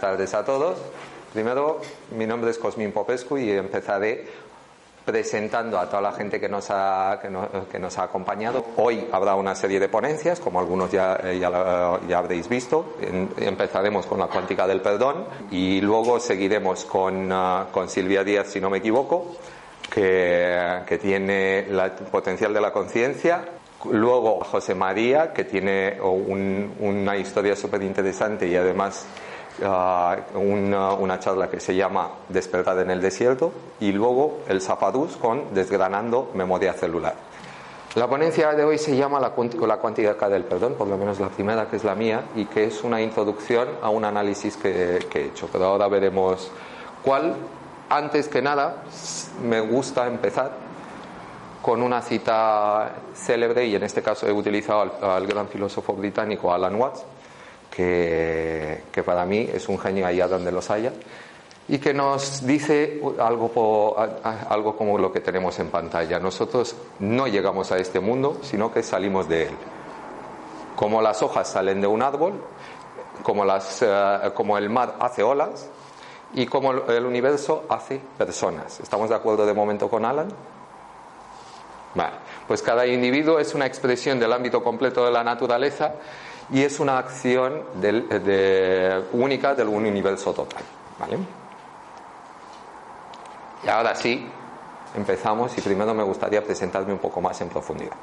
tardes a todos. Primero, mi nombre es Cosmin Popescu y empezaré presentando a toda la gente que nos ha, que no- que nos ha acompañado. Hoy habrá una serie de ponencias, como algunos ya, eh, ya, ya habréis visto. Empezaremos con la cuántica del perdón y luego seguiremos con, ah, con Silvia Díaz, si no me equivoco, que, que tiene el potencial de la conciencia. Luego José María, que tiene un- una historia súper interesante y además ah, una, charla que se llama Despertar en el desierto y luego el Zafadús con Desgranando memoria celular. La ponencia de hoy se llama la, cuántica del perdón, por lo menos la primera que es la mía, y que es una introducción a un análisis que, he hecho. Pero ahora veremos cuál. Antes que nada, me gusta empezar con una cita célebre, y en este caso he utilizado al gran filósofo británico Alan Watts, que, para mí es un genio allá donde los haya, y que nos dice algo, algo como lo que tenemos en pantalla. Nosotros no llegamos a este mundo, sino que salimos de él. Como las hojas salen de un árbol, como, las, eh, como el mar hace olas y como el universo hace personas. ¿Estamos de acuerdo de momento con Alan? Vale. Pues cada individuo es una expresión del ámbito completo de la naturaleza y es una acción del- de- única del universo total. ¿vale? Y ahora sí, empezamos y primero me gustaría presentarme un poco más en profundidad.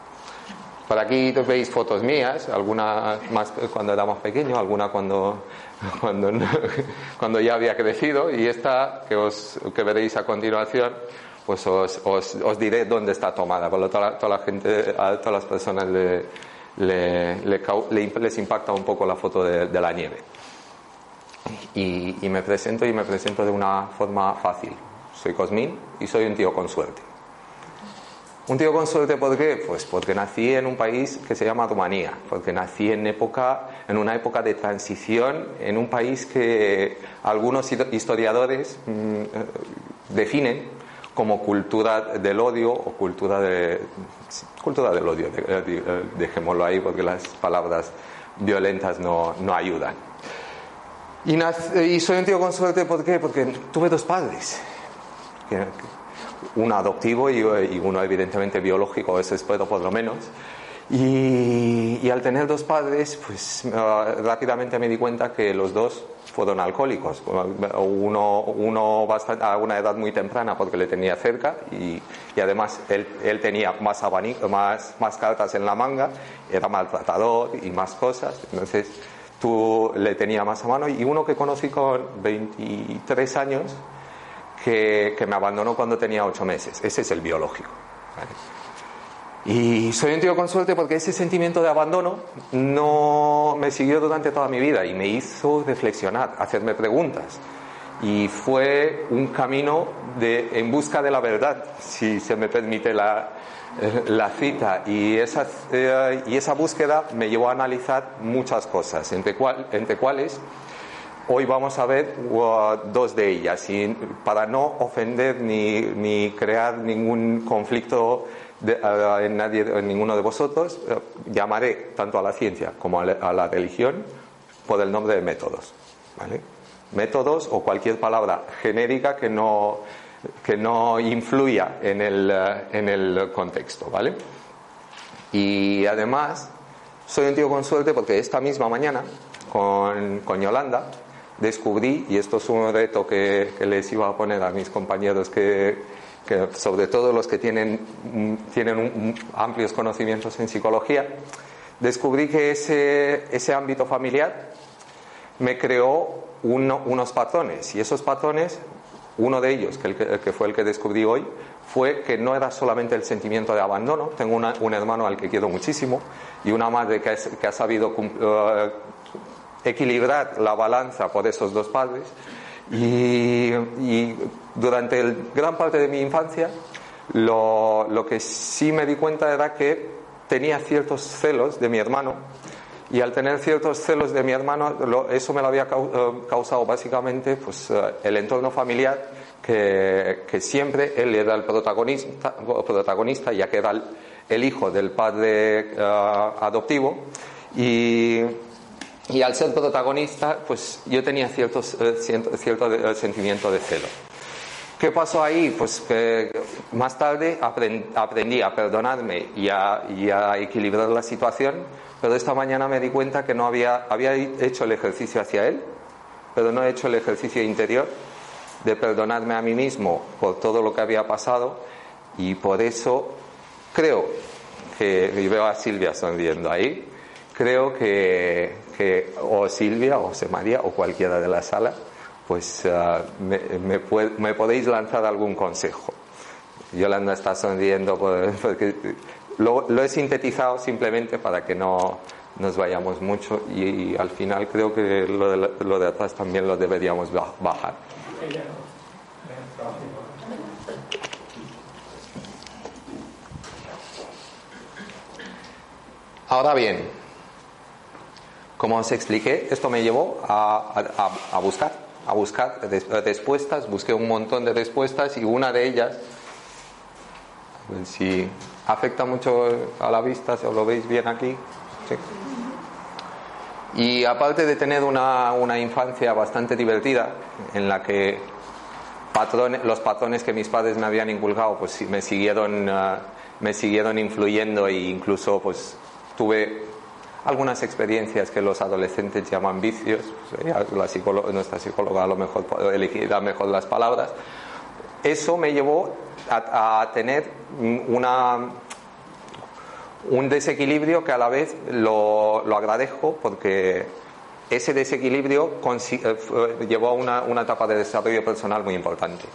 Por aquí veis fotos mías, alguna más cuando era más pequeño, alguna cuando, cuando, cuando ya había crecido y esta que, os, que veréis a continuación, pues os, os, os diré dónde está tomada. Por lo tanto, toda la gente, a todas las personas le, le- le les impacta un poco la foto de, la nieve. Y, me presento y me presento de una forma fácil. Soy Cosmín y soy un tío con suerte. Un tío con suerte, ¿por qué? Pues porque nací en un país que se llama Rumanía, porque nací en, época, en una época de transición, en un país que algunos historiadores mm, eh, definen como cultura del odio o cultura de cultura del odio, de- de- dejémoslo ahí porque las palabras violentas no, no ayudan. Y, nac- y soy un tío con suerte, ¿por qué? Porque tuve dos padres. Uno adoptivo y, y uno evidentemente biológico, eso espero por lo menos. Y, y al tener dos padres, pues ah, rápidamente me di cuenta que los dos fueron alcohólicos. Uno, uno bastante, a una edad muy temprana porque le tenía cerca y, y además él, él tenía más, abanico, más, más cartas en la manga, era maltratador y más cosas. Entonces tú le tenía más a mano y uno que conocí con 23 años que, que me abandonó cuando tenía 8 meses. Ese es el biológico. ¿vale? Y soy un tío con suerte porque ese sentimiento de abandono no me siguió durante toda mi vida y me hizo reflexionar, hacerme preguntas. Y fue un camino de, en busca de la verdad, si se me permite la, la cita. Y esa, eh, y esa búsqueda me llevó a analizar muchas cosas, entre, cual, entre cuales Hoy vamos a ver uh, dos de ellas y para no ofender ni, ni crear ningún conflicto de- uh, en, nadie, en ninguno de vosotros, uh, llamaré tanto a la ciencia como a la, a la religión por el nombre de métodos. ¿vale? Métodos o cualquier palabra genérica que no, que no influya en el, uh, en el contexto. ¿vale? Y además, soy un tío con suerte porque esta misma mañana con, con Yolanda descubrí, y esto es un reto que, que les iba a poner a mis compañeros, que, que sobre todo los que tienen, mm, tienen amplios conocimientos en psicología, descubrí que ese, ese ámbito familiar me creó unos patrones. Y esos patrones, uno de ellos, que, el que, fue el que descubrí hoy, fue que no era solamente el sentimiento de abandono, tengo un hermano al que quiero muchísimo y una madre que, ha sabido uh, equilibrar la balanza por esos dos padres y, durante gran parte de mi infancia lo, lo que sí me di cuenta era que tenía ciertos celos de mi hermano y al tener ciertos celos de mi hermano, eso me lo había eh, causado básicamente pues, eh, el entorno familiar, que, siempre él era el protagonista, protagonista ya que era el, hijo del padre eh, adoptivo. Y, y, al ser protagonista, pues yo tenía ciertos, cierto, cierto sentimiento de celo. ¿Qué pasó ahí? Pues que más tarde aprendí a perdonarme y a, y a equilibrar la situación pero esta mañana me di cuenta que no había, había hecho el ejercicio hacia Él, pero no he hecho el ejercicio interior de perdonarme a mí mismo por todo lo que había pasado y por eso creo que, y veo a Silvia sonriendo ahí, creo que, que o Silvia o José María o cualquiera de la sala, pues uh, me, me, me, podéis lanzar algún consejo. Yolanda está sonriendo porque lo, he sintetizado simplemente para que no nos vayamos mucho y, al final creo que lo de, lo de atrás también lo deberíamos bajar. Ahora bien, como os expliqué, esto me llevó a, a, buscar, a buscar respuestas, busqué un montón de respuestas y una de ellas, a ver si afecta mucho a la vista, si os lo veis bien aquí. Y aparte de tener una, una, infancia bastante divertida, en la que patrones, los patrones que mis padres me habían inculcado, pues me siguieron, uh, me siguieron influyendo e incluso pues tuve algunas experiencias que los adolescentes llaman vicios, la nuestra psicóloga a lo mejor elegirá mejor las palabras, eso me llevó a, tener una, un desequilibrio que a la vez lo, agradezco porque ese desequilibrio eh, llevó a una, etapa de desarrollo personal muy importante.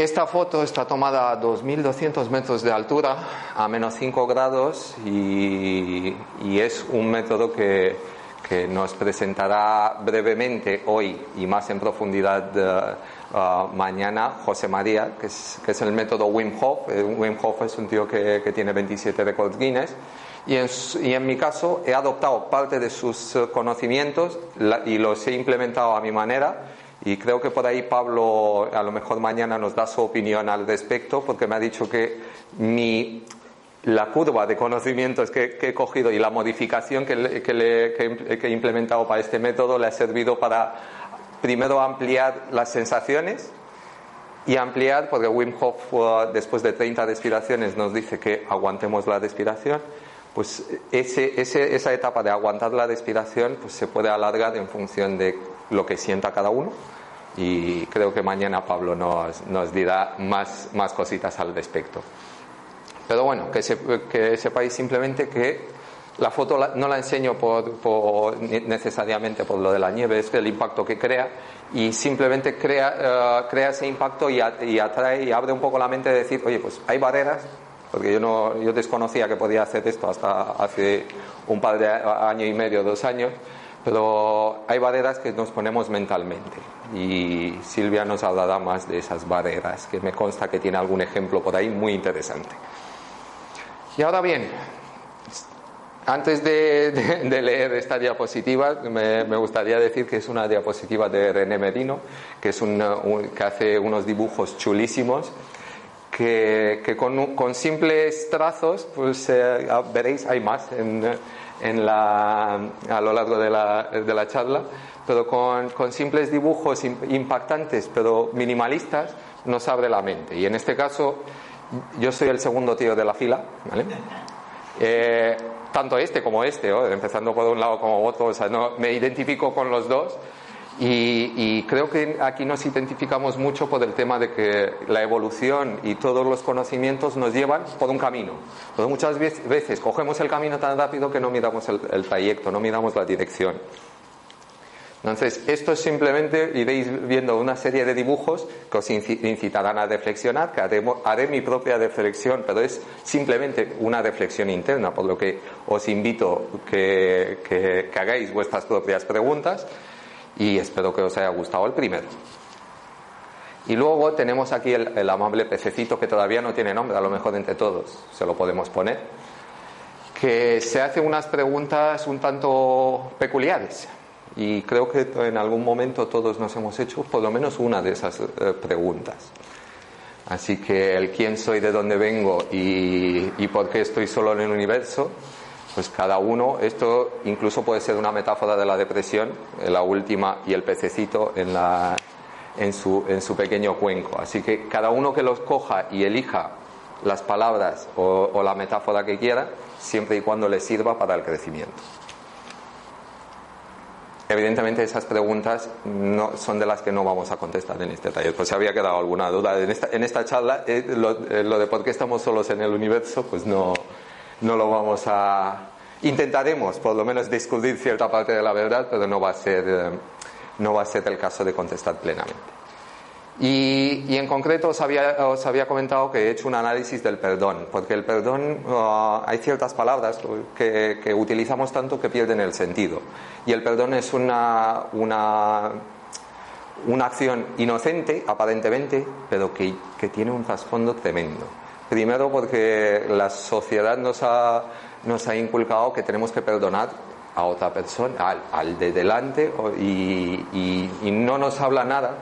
Esta foto está tomada a 2.200 metros de altura, a menos 5 grados, y, y es un método que, que, nos presentará brevemente hoy y más en profundidad. Eh, Ah, mañana José María, que es, que es, el método Wim Hof. Eh, Wim Hof es un tío que, tiene 27 récords Guinness. Y en, y en, mi caso he adoptado parte de sus eh, conocimientos y los he implementado a mi manera. Y creo que por ahí Pablo a lo mejor mañana nos da su opinión al respecto, porque me ha dicho que mi, la curva de conocimientos que, que he cogido y la modificación que, que, le, que he implementado para este método le ha servido para primero ampliar las sensaciones y ampliar, porque Wim Hof después de 30 respiraciones nos dice que aguantemos la respiración, pues ese, esa etapa de aguantar la respiración pues se puede alargar en función de lo que sienta cada uno. Y creo que mañana Pablo nos, nos dirá más, más cositas al respecto. Pero bueno, que, que sepáis simplemente que la foto no la enseño por, necesariamente por lo de la nieve, es el impacto que crea. Y simplemente crea, eh, crea ese impacto y, atrae y abre un poco la mente de decir, oye, pues hay barreras, porque yo, no, yo desconocía que podía hacer esto hasta hace un par de años y medio, dos años, pero hay barreras que nos ponemos mentalmente y Silvia nos hablará más de esas barreras, que me consta que tiene algún ejemplo por ahí muy interesante. Y ahora bien, antes de, leer esta diapositiva, me, gustaría decir que es una diapositiva de René Medino, que, es que hace unos dibujos chulísimos, que, con, simples trazos, pues eh, veréis, hay más en, la, a lo largo de la, charla, pero con, simples dibujos impactantes, pero minimalistas, nos abre la mente. Y en este caso, yo soy el segundo tío de la fila, ¿vale? Eh, tanto este como este, empezando por un lado como otro, o sea, no, me identifico con los dos y, creo que aquí nos identificamos mucho por el tema de que la evolución y todos los conocimientos nos llevan por un camino. Pero muchas veces cogemos el camino tan rápido que no miramos el, trayecto, no miramos la dirección. Entonces, esto es simplemente, iréis viendo una serie de dibujos que os incitarán a reflexionar, que haré, mi propia reflexión, pero es simplemente una reflexión interna, por lo que os invito que, que, hagáis vuestras propias preguntas y espero que os haya gustado el primero. Y luego tenemos aquí el, amable pececito que todavía no tiene nombre, a lo mejor entre todos se lo podemos poner, que se hace unas preguntas un tanto peculiares y creo que en algún momento todos nos hemos hecho por lo menos una de esas eh, preguntas. Así que el quién soy, de dónde vengo y, y, por qué estoy solo en el universo, pues cada uno, esto incluso puede ser una metáfora de la depresión, la última y el pececito en, la, en, su, en su pequeño cuenco. Así que cada uno que los coja y elija las palabras o, la metáfora que quiera, siempre y cuando le sirva para el crecimiento. Evidentemente esas preguntas no son de las que no vamos a contestar en este taller. Pues si había quedado alguna duda en esta, en esta charla, eh, eh, lo, de por qué estamos solos en el universo, pues no, no lo vamos a... Intentaremos por lo menos descubrir cierta parte de la verdad, pero no va a ser, eh, no va a ser el caso de contestar plenamente. Y, en concreto os había, os había, comentado que he hecho un análisis del perdón, porque el perdón uh, hay ciertas palabras que, que, utilizamos tanto que pierden el sentido. Y el perdón es una, una, una acción inocente, aparentemente, pero que, que, tiene un trasfondo tremendo. Primero porque la sociedad nos ha, nos ha inculcado que tenemos que perdonar a otra persona, al, al de delante, y, no nos habla nada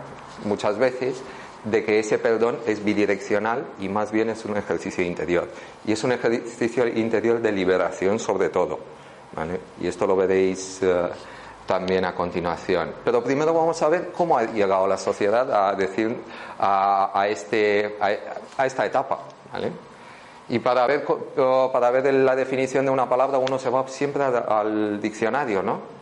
muchas veces de que ese perdón es bidireccional y más bien es un ejercicio interior. Y es un ejercicio interior de liberación sobre todo. Y esto lo veréis eh, también a continuación. Pero primero vamos a ver cómo ha llegado la sociedad a decir a, este, a, esta etapa. Y para ver, para ver la definición de una palabra uno se va siempre al diccionario, ¿no?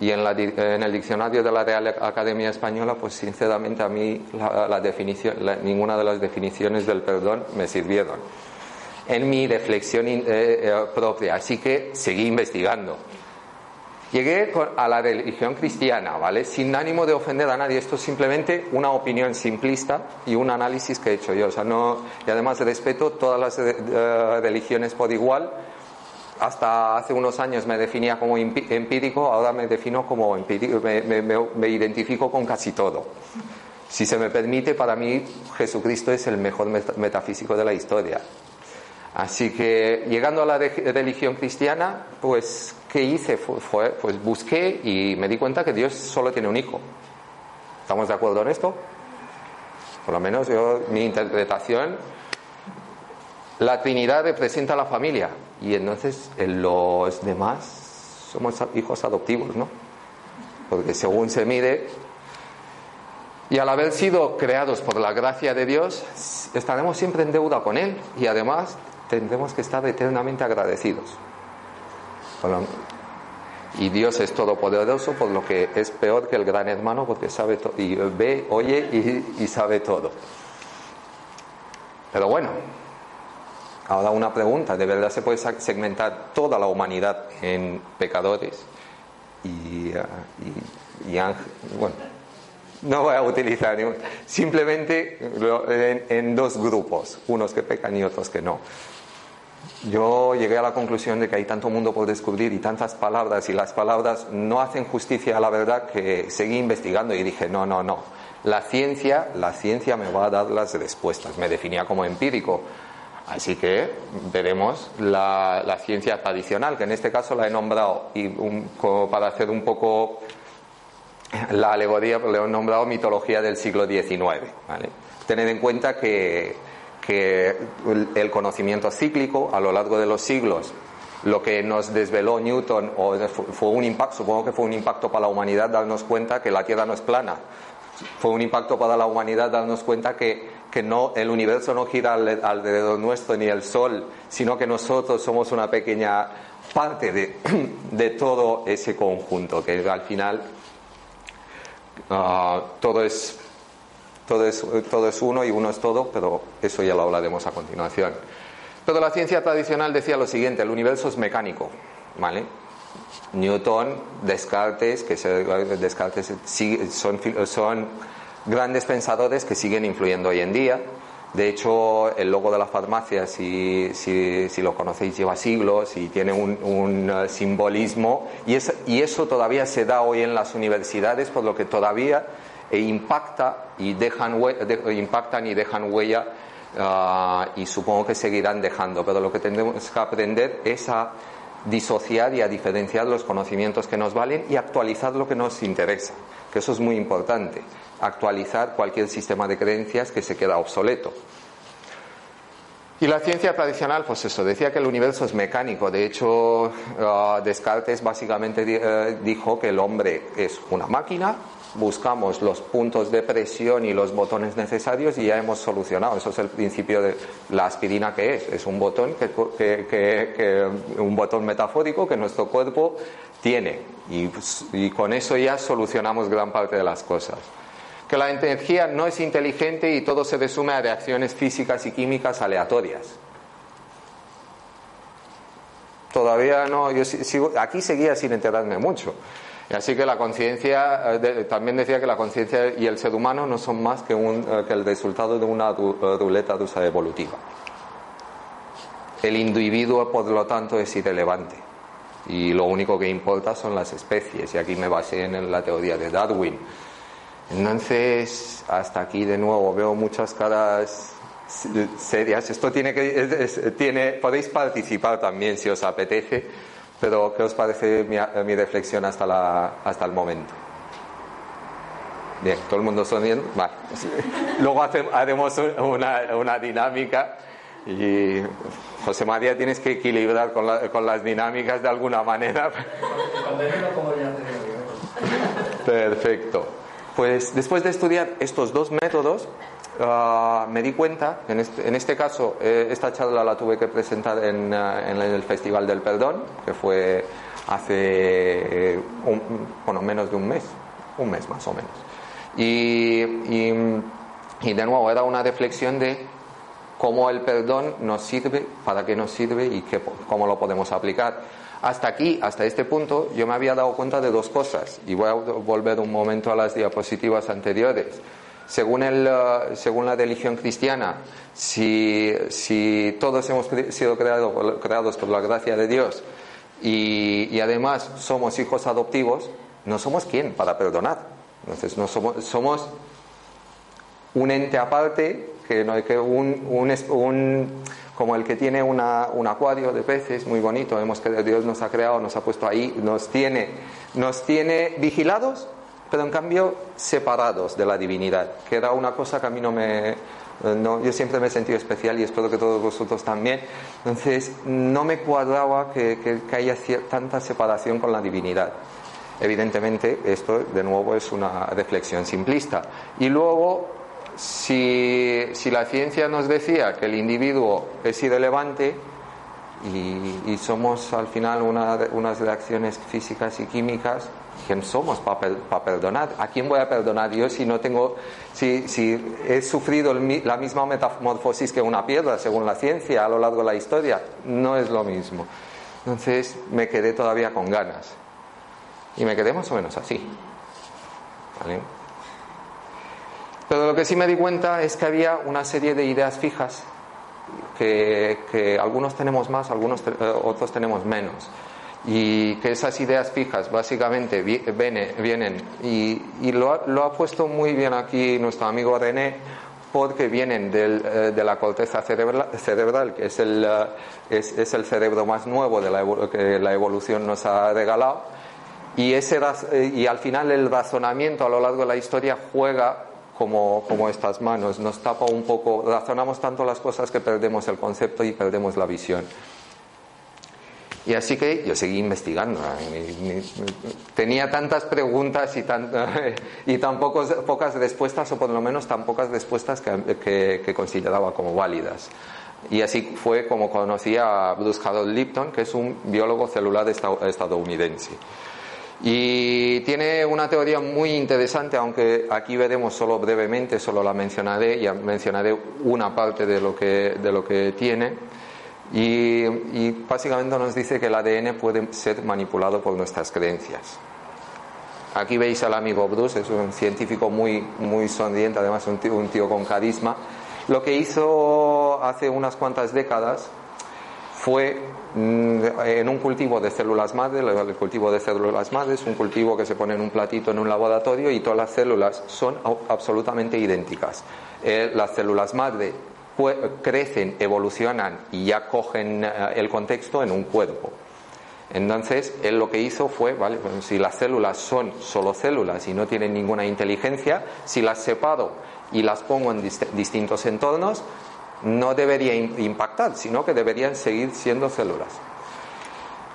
Y en, el diccionario de la Real Academia Española, pues sinceramente a mí la, definición, ninguna de las definiciones del perdón me sirvieron en mi reflexión eh, eh, propia. Así que seguí investigando. Llegué a la religión cristiana, ¿vale? Sin ánimo de ofender a nadie. Esto es simplemente una opinión simplista y un análisis que he hecho yo. O sea, no, y además respeto todas las eh, religiones por igual hasta hace unos años me definía como empírico, ahora me defino como empírico, me, identifico con casi todo. Si se me permite, para mí Jesucristo es el mejor metafísico de la historia. Así que llegando a la religión cristiana, pues ¿qué hice? Fue, pues busqué y me di cuenta que Dios solo tiene un hijo. ¿Estamos de acuerdo en esto? Por lo menos yo, mi interpretación, la Trinidad representa a la familia, y entonces los demás somos hijos adoptivos, ¿no? Porque según se mide, y al haber sido creados por la gracia de Dios, estaremos siempre en deuda con Él y además tendremos que estar eternamente agradecidos. Y Dios es todopoderoso, por lo que es peor que el gran hermano, porque sabe todo, y ve, oye y sabe todo. Pero bueno, Ahora una pregunta, ¿de verdad se puede segmentar toda la humanidad en pecadores y, uh, y, Bueno, no voy a utilizar simplemente en, dos grupos, unos que pecan y otros que no. Yo llegué a la conclusión de que hay tanto mundo por descubrir y tantas palabras y las palabras no hacen justicia a la verdad que seguí investigando y dije, no, no, no. La ciencia, la ciencia me va a dar las respuestas. Me definía como empírico Así que veremos la, ciencia tradicional, que en este caso la he nombrado, y para hacer un poco la alegoría, le he nombrado mitología del siglo XIX. Tened en cuenta que, que el conocimiento cíclico a lo largo de los siglos lo que nos desveló Newton o fue un impacto, supongo que fue un impacto para la humanidad darnos cuenta que la Tierra no es plana. Fue un impacto para la humanidad darnos cuenta que que no, el universo no gira alrededor nuestro ni el sol, sino que nosotros somos una pequeña parte de, todo ese conjunto, que al final ah, todo, es, todo, es, todo es uno y uno es todo, pero eso ya lo hablaremos a continuación. Pero la ciencia tradicional decía lo siguiente, el universo es mecánico. Newton, Descartes, que se, Descartes son, son grandes pensadores que siguen influyendo hoy en día. De hecho, el logo de la farmacia, si, si, lo conocéis, lleva siglos y tiene un, uh, simbolismo y, y, eso todavía se da hoy en las universidades, por lo que todavía eh, impacta y dejan, impactan y dejan huella uh, y supongo que seguirán dejando. Pero lo que tenemos que aprender es a disociar y a diferenciar los conocimientos que nos valen y actualizar lo que nos interesa, que eso es muy importante actualizar cualquier sistema de creencias que se queda obsoleto. Y la ciencia tradicional, pues eso, decía que el universo es mecánico. De hecho, uh, Descartes básicamente eh, dijo que el hombre es una máquina, buscamos los puntos de presión y los botones necesarios y ya hemos solucionado. Eso es el principio de la aspirina que es. Es un botón, que, un botón metafórico que nuestro cuerpo tiene. y con eso ya solucionamos gran parte de las cosas que la energía no es inteligente y todo se resume a reacciones físicas y químicas aleatorias. Todavía no, yo sigo, aquí seguía sin enterarme mucho. Así que la conciencia, eh, también decía que la conciencia y el ser humano no son más que, un, eh, que el resultado de una eh, ruleta rusa evolutiva. El individuo, por lo tanto, es irrelevante. Y lo único que importa son las especies. Y aquí me basé en la teoría de Darwin entonces, hasta aquí de nuevo veo muchas caras serias. Esto tiene que, tiene, podéis participar también si os apetece, pero ¿qué os parece mi, reflexión hasta, la, hasta el momento? Bien, todo el mundo sonriendo. Vale. Luego haremos una, una, dinámica y José María tienes que equilibrar con, con las dinámicas de alguna manera. Perfecto. Pues después de estudiar estos dos métodos, ah, me di cuenta, en este, en este caso, eh, esta charla la tuve que presentar en, ah, el Festival del Perdón, que fue hace bueno, menos de un mes, un mes más o menos. Y, y, de nuevo era una reflexión de cómo el perdón nos sirve, para qué nos sirve y qué, cómo lo podemos aplicar. Hasta aquí, hasta este punto, yo me había dado cuenta de dos cosas y voy a volver un momento a las diapositivas anteriores. Según, el, eh, según la religión cristiana, si, si todos hemos sido creado, creados por la gracia de Dios y, y, además somos hijos adoptivos, no somos quién para perdonar. Entonces, no somos, somos un ente aparte, que, no, que un, un, un como el que tiene una, un acuario de peces muy bonito, vemos que Dios nos ha creado, nos ha puesto ahí, nos tiene, nos tiene vigilados, pero en cambio separados de la divinidad, que era una cosa que a mí no me... No, yo siempre me he sentido especial y espero que todos vosotros también. Entonces, no me cuadraba que, que, que haya tanta separación con la divinidad. Evidentemente, esto de nuevo es una reflexión simplista. Y luego, si, la ciencia nos decía que el individuo es irrelevante y, somos al final unas reacciones físicas y químicas, ¿quién somos para perdonar? ¿A quién voy a perdonar yo si no tengo, si, si he sufrido la misma metamorfosis que una piedra, según la ciencia, a lo largo de la historia? No es lo mismo. Entonces me quedé todavía con ganas. Y me quedé más o menos así. Pero lo que sí me di cuenta es que había una serie de ideas fijas que, algunos tenemos más, algunos eh, otros tenemos menos. Y que esas ideas fijas básicamente vienen, y, lo, ha, puesto muy bien aquí nuestro amigo René, porque vienen eh, de la corteza cerebral, que es el, eh, es, el cerebro más nuevo de la, que la evolución nos ha regalado. Y, ese, y al final el razonamiento a lo largo de la historia juega como, como estas manos. Nos tapa un poco, razonamos tanto las cosas que perdemos el concepto y perdemos la visión. Y así que yo seguí investigando. Tenía tantas preguntas y tan, y tan pocas respuestas, o por lo menos tan pocas respuestas que, que, consideraba como válidas. Y así fue como conocí a Bruce Harold Lipton, que es un biólogo celular estadounidense. Y tiene una teoría muy interesante, aunque aquí veremos solo brevemente, solo la mencionaré, y mencionaré una parte de lo que, de lo que tiene. Y, básicamente nos dice que el ADN puede ser manipulado por nuestras creencias. Aquí veis al amigo Bruce, es un científico muy, muy sonriente, además un tío, un tío con carisma. Lo que hizo hace unas cuantas décadas fue mm, en un cultivo de células madre, el cultivo de células madres, un cultivo que se pone en un platito en un laboratorio y todas las células son absolutamente idénticas. Eh, las células madre crecen, evolucionan y ya cogen eh, el contexto en un cuerpo. Entonces, él lo que hizo fue, vale, si las células son solo células y no tienen ninguna inteligencia, si las separo y las pongo en distintos entornos, no debería impactar, sino que deberían seguir siendo células.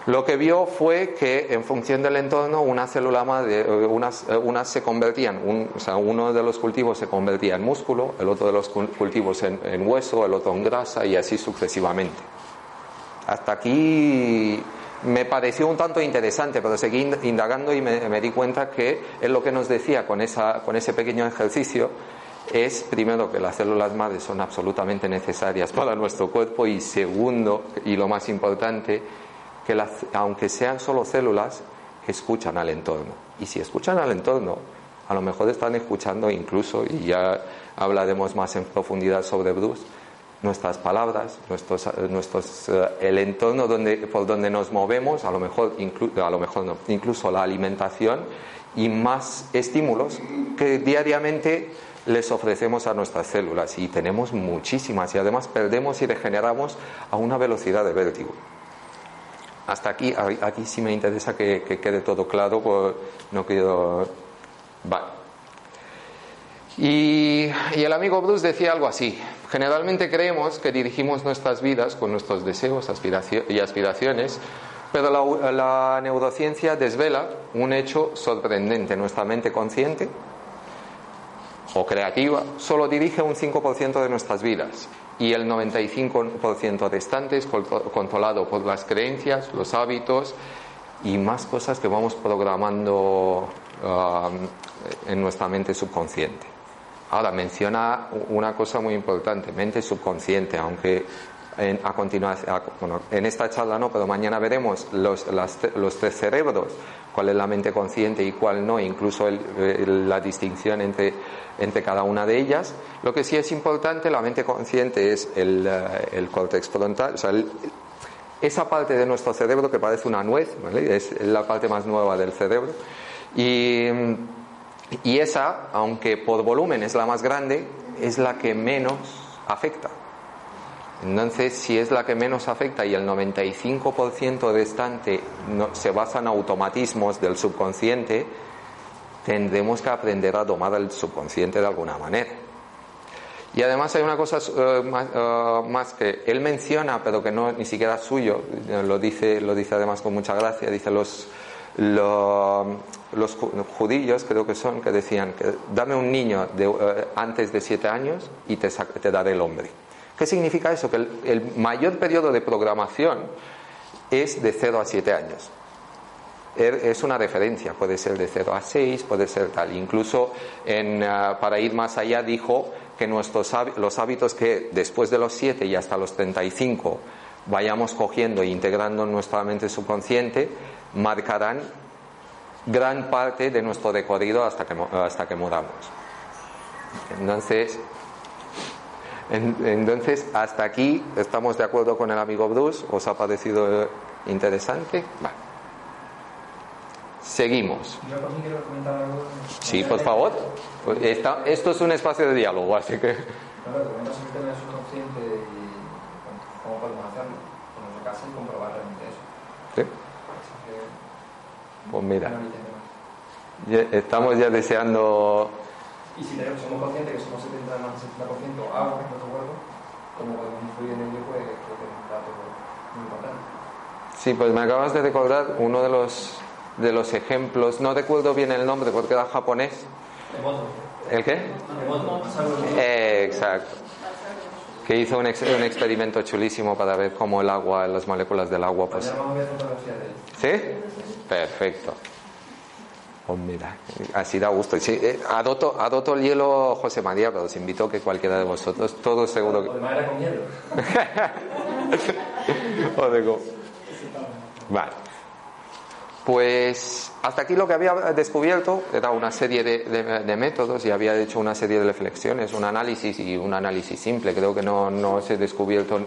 Lo que vio fue que en función del entorno una célula madre, eh, unas, eh, unas se convertían, o sea, uno de los cultivos se convertía en músculo, el otro de los cultivos en, hueso, el otro en grasa y así sucesivamente. Hasta aquí me pareció un tanto interesante, pero seguí indagando y me, me di cuenta que es lo que nos decía con, esa, con ese pequeño ejercicio es primero que las células madres son absolutamente necesarias para nuestro cuerpo y segundo, y lo más importante, que aunque sean solo células, escuchan al entorno. Y si escuchan al entorno, a lo mejor están escuchando incluso, y ya hablaremos más en profundidad sobre Bruce, nuestras palabras, nuestros, nuestros, eh, el entorno donde, por donde nos movemos, a lo mejor, a lo mejor no, incluso la alimentación y más estímulos que diariamente les ofrecemos a nuestras células y tenemos muchísimas y además perdemos y degeneramos a una velocidad de vértigo. Hasta aquí, aquí sí me interesa que, quede todo claro, pues no quiero... Vale. Y, el amigo Bruce decía algo así. Generalmente creemos que dirigimos nuestras vidas con nuestros deseos y aspiraciones, pero la, la neurociencia desvela un hecho sorprendente. Nuestra mente consciente o creativa solo dirige un 5% de nuestras vidas y el 95% restante es controlado por las creencias, los hábitos y más cosas que vamos programando um, en nuestra mente subconsciente. Ahora menciona una cosa muy importante, mente subconsciente, aunque en, a continuación, en esta charla no, pero mañana veremos los, los tres cerebros, cuál es la mente consciente y cuál no, incluso la distinción entre, entre cada una de ellas. Lo que sí es importante, la mente consciente es el, eh, el córtex frontal, o sea, esa parte de nuestro cerebro que parece una nuez, es la parte más nueva del cerebro. Y, y esa, aunque por volumen es la más grande, es la que menos afecta. Entonces, si es la que menos afecta y el 95% restante no, se basa en automatismos del subconsciente, tendremos que aprender a domar el subconsciente de alguna manera. Y además hay una cosa eh, eh, más, que él menciona, pero que no ni siquiera es suyo, lo dice, lo dice además con mucha gracia, dice los, los, judíos creo que son, que decían que dame un niño de, eh, antes de siete años y te, te daré el hombre. ¿Qué significa eso? Que el, mayor periodo de programación es de 0 a 7 años. Er, es una referencia, puede ser de 0 a 6, puede ser tal. Incluso ah, para ir más allá dijo que nuestros, los hábitos que después de los 7 y hasta los 35 vayamos cogiendo e integrando en nuestra mente subconsciente marcarán gran parte de nuestro recorrido hasta que, hasta que muramos. Entonces, entonces, hasta aquí estamos de acuerdo con el amigo Bruce. ¿Os ha parecido interesante? Vale. Seguimos. Yo por quiero comentar algo. Sí, por favor. esto es un espacio de diálogo, así que. Claro, comentas el tema del subconsciente y cómo podemos hacerlo. En nuestra casa y comprobar realmente eso. Sí. Pues mira. Estamos ya deseando y si tenemos, somos conscientes que somos 70 más del 70% agua en nuestro cuerpo, como podemos influir en ello, pues creo que es un dato muy importante. Sí, pues me acabas de recordar uno de los, de los ejemplos, no recuerdo bien el nombre porque era japonés. ¿El qué? Eh, exacto. Que hizo un, un, experimento chulísimo para ver cómo el agua, las moléculas del agua, pues. ¿Sí? Perfecto. Oh, mira, así da gusto. Sí, eh, adopto, adopto, el hielo José María, pero os invito que cualquiera de vosotros, todo seguro. Que... con hielo. o de Go. Vale. Pues hasta aquí lo que había descubierto era una serie de, de- de métodos y había hecho una serie de reflexiones, un análisis y un análisis simple. Creo que no, no se he descubierto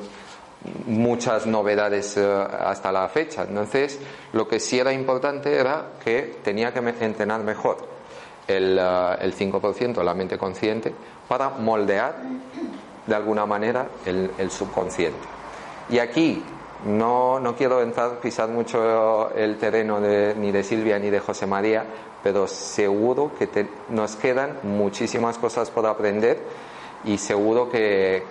muchas novedades eh, hasta la fecha. Entonces, lo que sí era importante era que tenía que entrenar mejor el, eh, el 5%, la mente consciente, para moldear de alguna manera el, subconsciente. Y aquí no, no quiero entrar, pisar mucho el terreno de- ni de Silvia ni de José María, pero seguro que nos quedan muchísimas cosas por aprender y seguro que,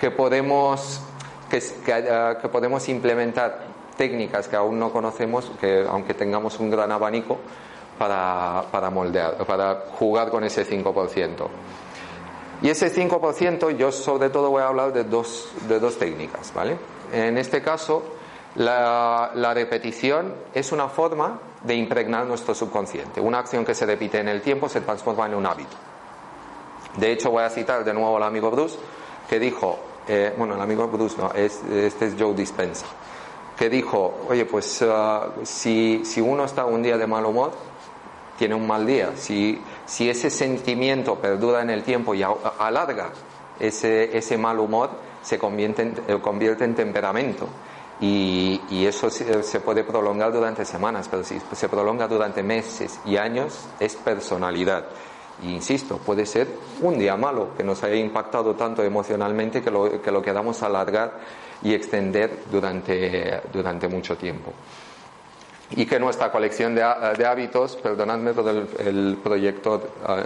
que podemos, que, que, eh, que podemos implementar técnicas que aún no conocemos, que aunque tengamos un gran abanico, para, para moldear, para jugar con ese 5%. Y ese 5% yo sobre todo voy a hablar de dos, de dos técnicas, ¿vale? En este caso, la, la repetición es una forma de impregnar nuestro subconsciente. Una acción que se repite en el tiempo se transforma en un hábito. De hecho, voy a citar de nuevo al amigo Bruce, que dijo, eh, bueno, el amigo Bruce no, es, este es Joe Dispenza, que dijo, oye, pues ah, si, si uno está un día de mal humor, tiene un mal día. Si, si ese sentimiento perdura en el tiempo y alarga ese, ese mal humor, se convierte en, eh, convierte en temperamento. Y, y eso se puede prolongar durante semanas, pero si se prolonga durante meses y años, es personalidad. Insisto, puede ser un día malo que nos haya impactado tanto emocionalmente que lo, que lo queramos alargar y extender durante, durante mucho tiempo. Y que nuestra colección de, há- de hábitos, perdonadme, pero el, el proyector eh,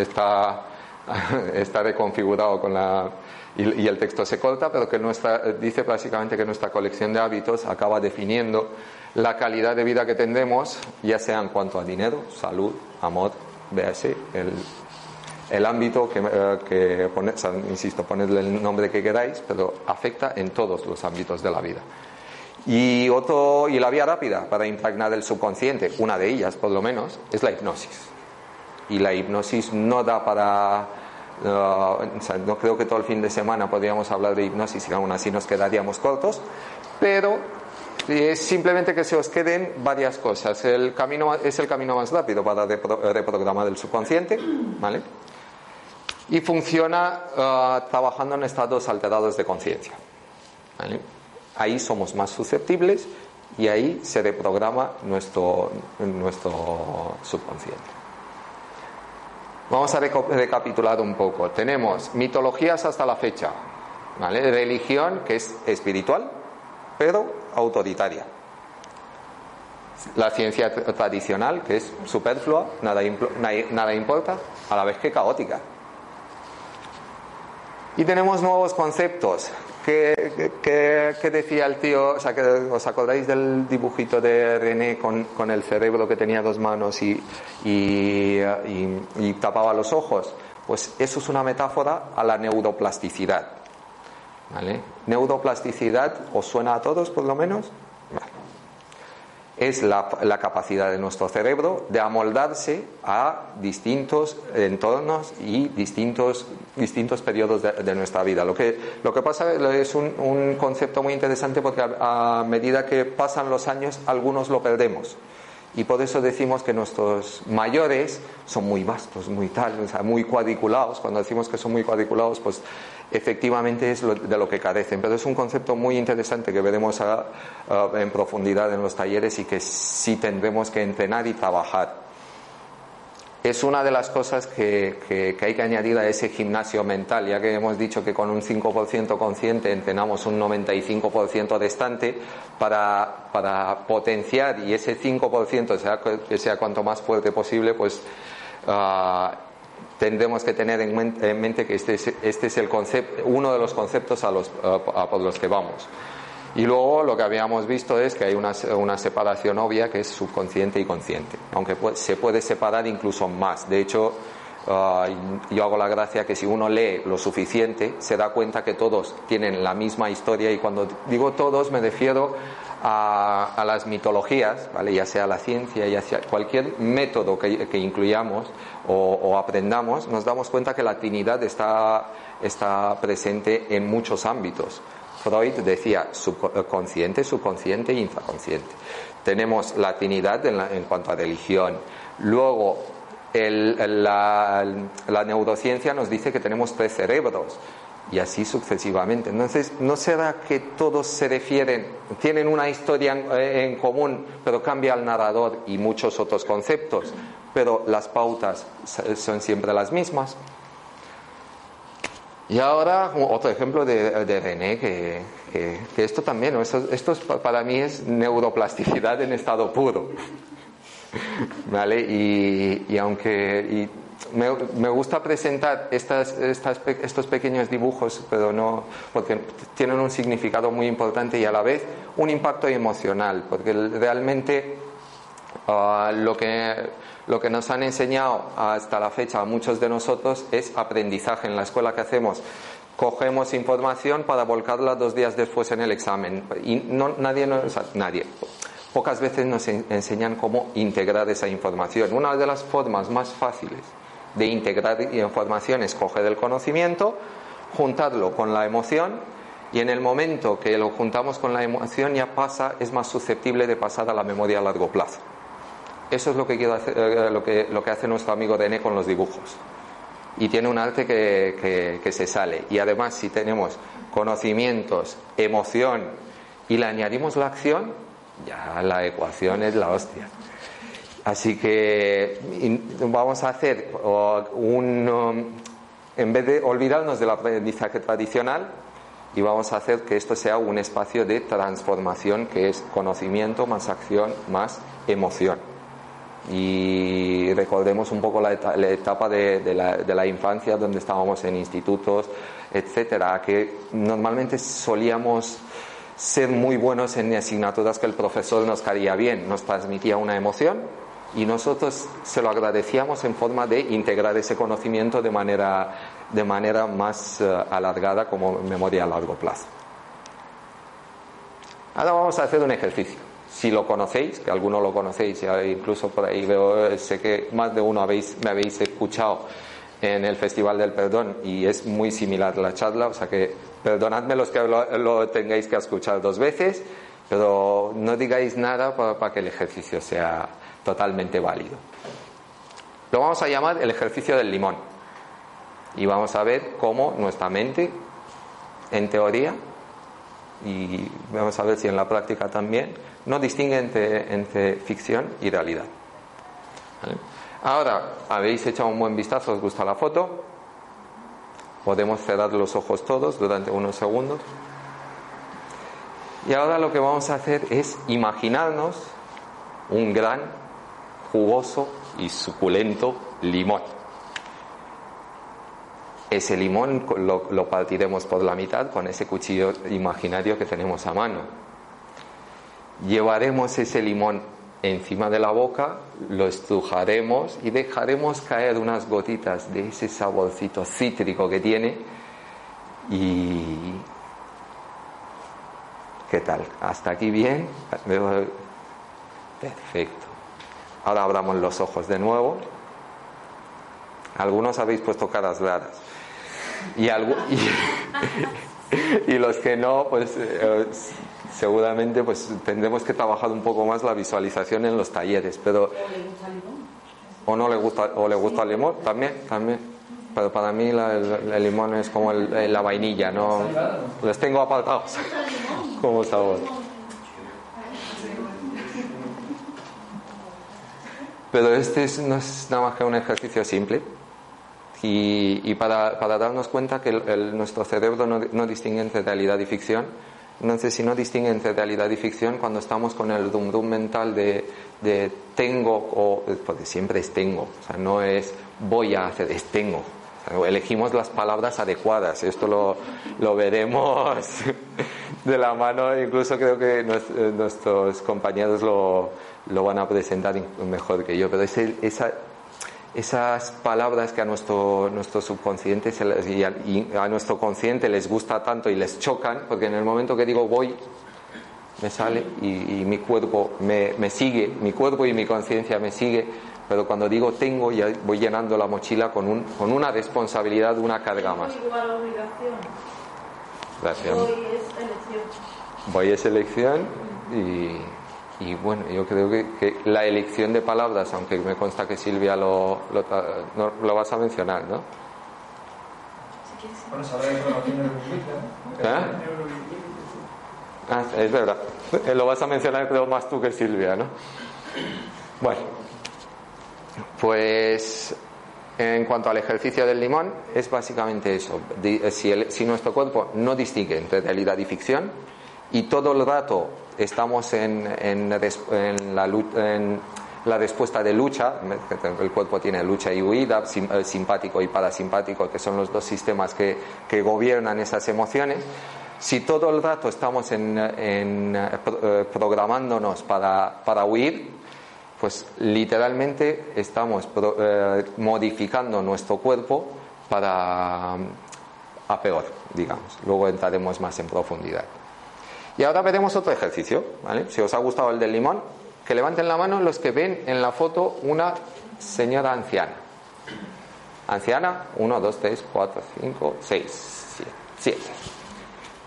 está, está reconfigurado con la, y, y el texto se corta, pero que nuestra, dice básicamente que nuestra colección de hábitos acaba definiendo la calidad de vida que tendremos, ya sea en cuanto a dinero, salud, amor, véase, el, el ámbito que, eh, que pone- o sea, insisto, ponedle el nombre que queráis, pero afecta en todos los ámbitos de la vida. Y, otro, y la vía rápida para impregnar el subconsciente, una de ellas por lo menos, es la hipnosis. Y la hipnosis no da para... uh, no creo que todo el fin de semana podríamos hablar de hipnosis y aún así nos quedaríamos cortos, pero es simplemente que se os queden varias cosas. El camino es el camino más rápido para repro- reprogramar el subconsciente, ¿vale? Y funciona uh, trabajando en estados alterados de conciencia. Ahí somos más susceptibles y ahí se reprograma nuestro, nuestro subconsciente. Vamos a recapitular un poco. Tenemos mitologías hasta la fecha, ¿vale? religión que es espiritual, pero autoritaria. La ciencia tra- tradicional, que es superflua, nada, nada importa, a la vez que caótica. Y tenemos nuevos conceptos. ¿Qué, decía el tío? O sea, ¿Os acordáis del dibujito de René con, con el cerebro que tenía dos manos y- y tapaba los ojos? Pues eso es una metáfora a la neuroplasticidad. ¿Vale? Neuroplasticidad, ¿os suena a todos por lo menos? Es la, capacidad de nuestro cerebro de amoldarse a distintos entornos y distintos, distintos periodos de, nuestra vida. Lo que, lo que pasa es un, un concepto muy interesante porque a, a medida que pasan los años algunos lo perdemos. Y por eso decimos que nuestros mayores son muy vastos, muy tal, o sea, muy cuadriculados. Cuando decimos que son muy cuadriculados, pues efectivamente es de lo que carecen. Pero es un concepto muy interesante que veremos a- en profundidad en los talleres y que sí tendremos que entrenar y trabajar. Es una de las cosas que, que- que hay que añadir a ese gimnasio mental, ya que hemos dicho que con un 5% consciente entrenamos un 95% restante para, para potenciar y ese 5% sea, que sea cuanto más fuerte posible, pues ah, tendremos que tener en men- en mente que este es, este es el uno de los conceptos a, los, por los que vamos. Y luego lo que habíamos visto es que hay una, una separación obvia que es subconsciente y consciente, aunque se puede separar incluso más. De hecho, ah, yo hago la gracia que si uno lee lo suficiente, se da cuenta que todos tienen la misma historia y cuando digo todos me refiero a, las mitologías, ¿vale? ya sea la ciencia, ya sea cualquier método que, incluyamos o, aprendamos, nos damos cuenta que la Trinidad está, está presente en muchos ámbitos Freud decía subconsciente, subconsciente e infraconsciente. Tenemos la Trinidad en, cuanto a religión. Luego, la, la neurociencia nos dice que tenemos tres cerebros y así sucesivamente. Entonces, ¿no será que todos se refieren, tienen una historia en, común, pero cambia el narrador y muchos otros conceptos, pero las pautas son siempre las mismas? Y ahora otro ejemplo de, René, que, esto también, esto, para mí es neuroplasticidad en estado puro. ¿Vale? Y, y aunque me, gusta presentar estos pequeños dibujos, pero no, porque tienen un significado muy importante y a la vez un impacto emocional, porque realmente ah, lo, que, lo que nos han enseñado hasta la fecha a muchos de nosotros es aprendizaje en la escuela que hacemos cogemos información para volcarla dos días después en el examen. Y no, nadie, nadie. Pocas veces nos enseñan cómo integrar esa información. Una de las formas más fáciles de integrar información es coger el conocimiento, juntarlo con la emoción y en el momento que lo juntamos con la emoción ya pasa, es más susceptible de pasar a la memoria a largo plazo. Eso es lo que, quiero hacer, eh, lo que, lo que hace nuestro amigo René con los dibujos. Y tiene un arte que, que se sale. Y además, si tenemos conocimientos, emoción y le añadimos la acción, ya la ecuación es la hostia. Así que vamos a hacer un, um, en vez de olvidarnos del aprendizaje tradicional, y vamos a hacer que esto sea un espacio de transformación que es conocimiento más acción más emoción. Y recordemos un poco la, etapa de, la, de, la, infancia donde estábamos en institutos, etcétera, que normalmente solíamos ser muy buenos en asignaturas que el profesor nos caía bien, nos transmitía una emoción y nosotros se lo agradecíamos en forma de integrar ese conocimiento de manera, de manera más eh, alargada como memoria a largo plazo. Ahora vamos a hacer un ejercicio. Si lo conocéis, que algunos lo conocéis, incluso por ahí veo, sé que más de uno habéis, me habéis escuchado en el Festival del Perdón y es muy similar la charla, o sea que perdonadme los que lo, tengáis que escuchar dos veces, pero no digáis nada para que el ejercicio sea, totalmente válido. Lo vamos a llamar el ejercicio del limón. Y vamos a ver cómo nuestra mente, en teoría, y vamos a ver si en la práctica también, no distingue entre, ficción y realidad. Ahora, habéis echado un buen vistazo, os gusta la foto. Podemos cerrar los ojos todos durante unos segundos. Y ahora lo que vamos a hacer es imaginarnos un gran jugoso y suculento limón. Ese limón lo, partiremos por la mitad con ese cuchillo imaginario que tenemos a mano. Llevaremos ese limón encima de la boca, lo estrujaremos y dejaremos caer unas gotitas de ese saborcito cítrico que tiene y ¿qué tal? ¿Hasta aquí bien? Perfecto. Ahora abramos los ojos de nuevo. Algunos habéis puesto caras raras. Y, y, los que no, pues eh, seguramente pues tendremos que trabajar un poco más la visualización en los talleres. Pero, o no le gusta o le gusta el limón también también. Pero para mí el, limón es como la vainilla no les tengo apartados. Como sabor Pero este no es nada más que un ejercicio simple y, para, darnos cuenta que nuestro cerebro no, distingue entre realidad y ficción. Entonces, si no distingue entre realidad y ficción, cuando estamos con el dum dum mental de, tengo, o, porque siempre es tengo, o sea, no es voy a hacer, es tengo. elegimos las palabras adecuadas, esto lo, lo veremos de la mano, incluso creo que nuestros compañeros lo, lo van a presentar mejor que yo, pero esa, esas palabras que a nuestro, nuestro subconsciente y, a, nuestro consciente les gusta tanto y les chocan, porque en el momento que digo voy, me sale y, mi cuerpo me, me, sigue, mi cuerpo y mi conciencia me sigue, pero cuando digo tengo ya voy llenando la mochila con, un, con una responsabilidad, una carga más. Gracias. Hoy es elección. Voy es elección y, y bueno, yo creo que, que la elección de palabras, aunque me consta que Silvia lo, lo, no- lo vas a mencionar, ¿no? Bueno. ¿Eh? Ah, es verdad. Eh, Lo vas a mencionar creo más tú que Silvia, ¿no? Bueno, pues en cuanto al ejercicio del limón, es básicamente eso. Eh, Si, el- si nuestro cuerpo no distingue entre realidad y ficción y todo el rato estamos en, en en la, en la respuesta de lucha, el cuerpo tiene lucha y huida, eh, simpático y parasimpático, que son los dos sistemas que, gobiernan esas emociones, si todo el rato estamos eh, eh, programándonos para, huir, pues literalmente estamos pro- eh, modificando nuestro cuerpo para a peor, digamos. Luego entraremos más en profundidad. Y ahora veremos otro ejercicio, ¿vale? Si os ha gustado el del limón, que levanten la mano los que ven en la foto una señora anciana. Anciana, 1, 2, 3, 4, 5, 6, 7.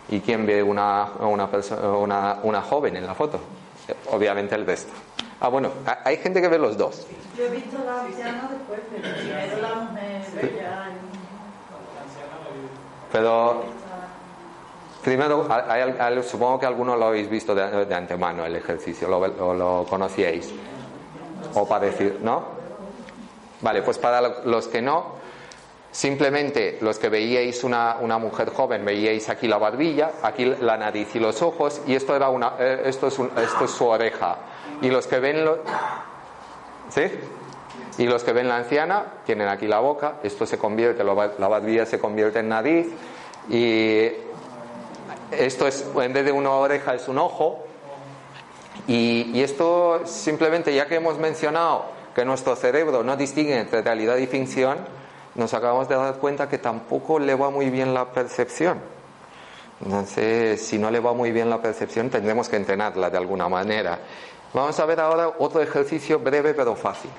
¿Y quién ve una, una, una, una joven en la foto? Obviamente el resto. Ah, bueno, ha- hay gente que ve los dos. Yo he visto la anciana después, pero primero la mujer bella. Pero primero, supongo que algunos lo habéis visto de, de antemano el ejercicio, lo, lo, lo conocíais. O parecido, ¿no? Vale, pues para lo- los que no, simplemente los que veíais una, una mujer joven, veíais aquí la barbilla, aquí la nariz y los ojos, y esto, era una, eh, esto, es, un- esto es su oreja. Y los que ven lo, ¿Sí? Y los que ven la anciana tienen aquí la boca, esto se convierte, la barbilla se convierte en nariz y esto es, en vez de una oreja es un ojo. Y, esto simplemente, ya que hemos mencionado que nuestro cerebro no distingue entre realidad y ficción, nos acabamos de dar cuenta que tampoco le va muy bien la percepción. Entonces, si no le va muy bien la percepción, tendremos que entrenarla de alguna manera. Vamos a ver ahora otro ejercicio breve pero fácil.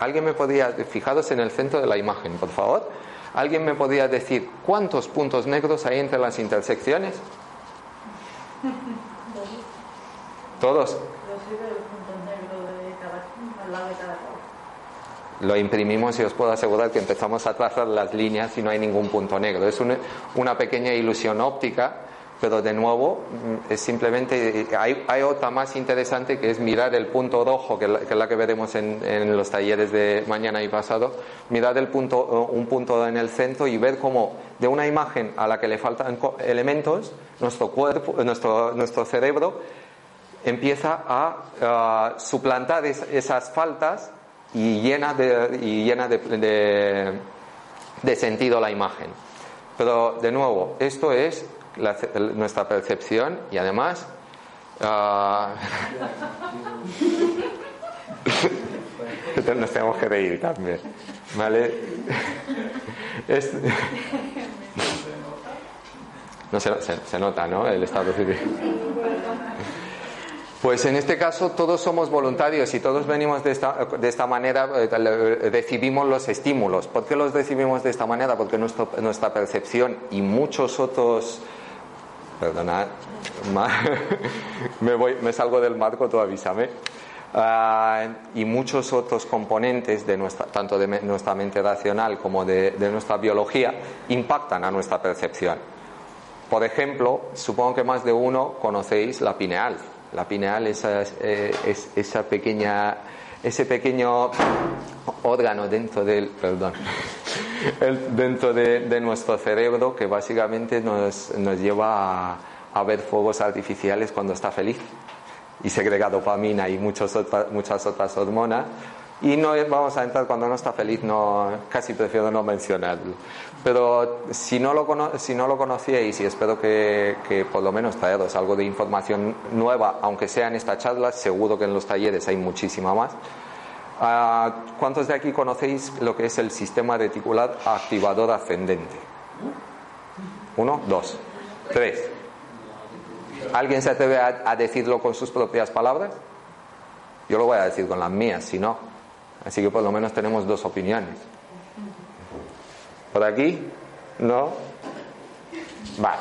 ¿Alguien me podría, fijaros en el centro de la imagen, por favor? ¿Alguien me podría decir cuántos puntos negros hay entre las intersecciones? Todos. Lo imprimimos y os puedo asegurar que empezamos a trazar las líneas y no hay ningún punto negro. Es un- una pequeña ilusión óptica, pero de nuevo es simplemente hay, otra más interesante que es mirar el punto rojo, que la que, es la que veremos en, los talleres de mañana y pasado, mirar el punto, eh, un punto en el centro y ver cómo de una imagen a la que le faltan elementos, nuestro cuerpo, eh, nuestro, nuestro cerebro empieza a, ah, suplantar es- esas faltas y llena de, y llena de, de- de sentido la imagen. Pero de nuevo, esto es la- nuestra percepción y además ah, nos tenemos que reír también. ¿Vale? No se, se- nota, ¿no? El estado civil. Pues en este caso todos somos voluntarios y todos venimos de esta, de esta manera, eh, decidimos los estímulos. ¿Por qué los recibimos de esta manera? Porque nuestra percepción y muchos otros... Perdonad, me, salgo del marco, tú avísame. Ah, y muchos otros componentes de nuestra, tanto de nuestra mente racional como de, nuestra biología impactan a nuestra percepción. Por ejemplo, supongo que más de uno conocéis la pineal. La pineal eh, es esa pequeña, ese pequeño órgano dentro del, perdón, el- dentro de, nuestro cerebro que básicamente nos, nos lleva a, a ver fuegos artificiales cuando está feliz y segrega dopamina y muchos otra- muchas otras hormonas. Y no vamos a entrar cuando no está feliz, no, casi prefiero no mencionarlo. Pero si no lo, cono- si no lo conocíais, y espero que, que por lo menos traeros algo de información nueva, aunque sea en esta charla, seguro que en los talleres hay muchísima más. Ah, ¿Cuántos de aquí conocéis lo que es el sistema reticular activador ascendente? Uno, dos, tres. ¿Alguien se atreve a, a decirlo con sus propias palabras? Yo lo voy a decir con las mías, si no. Así que por lo menos tenemos dos opiniones. ¿Por aquí? ¿No? Vale.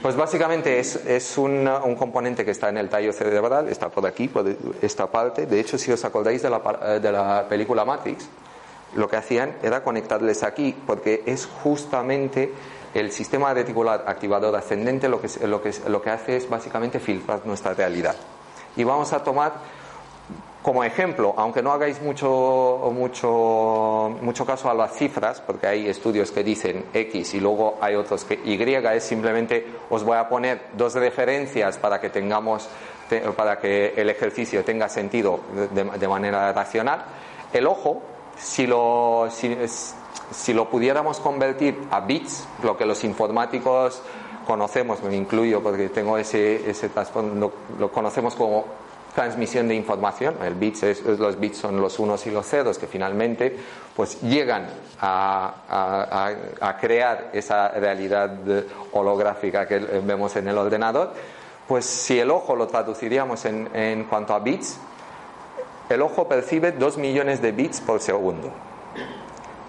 Pues básicamente es, es un, un componente que está en el tallo cerebral, está por aquí, por esta parte. De hecho, si os acordáis de la, pa- de la película Matrix, lo que hacían era conectarles aquí, porque es justamente el sistema reticular activador ascendente lo que, lo que, lo que hace es básicamente filtrar nuestra realidad. Y vamos a tomar como ejemplo, aunque no hagáis mucho, mucho, mucho caso a las cifras, porque hay estudios que dicen X y luego hay otros que Y, es simplemente os voy a poner dos referencias para que tengamos, te- para que el ejercicio tenga sentido de, manera racional. El ojo, si lo, si, si lo pudiéramos convertir a bits, lo que los informáticos conocemos, me incluyo porque tengo ese, ese lo, lo conocemos como transmisión de información. El bits es- los bits son los unos y los ceros que finalmente pues llegan a, crear esa realidad holográfica que eh, vemos en el ordenador. Pues si el ojo lo traduciríamos en, en cuanto a bits, el ojo percibe 2 millones de bits por segundo.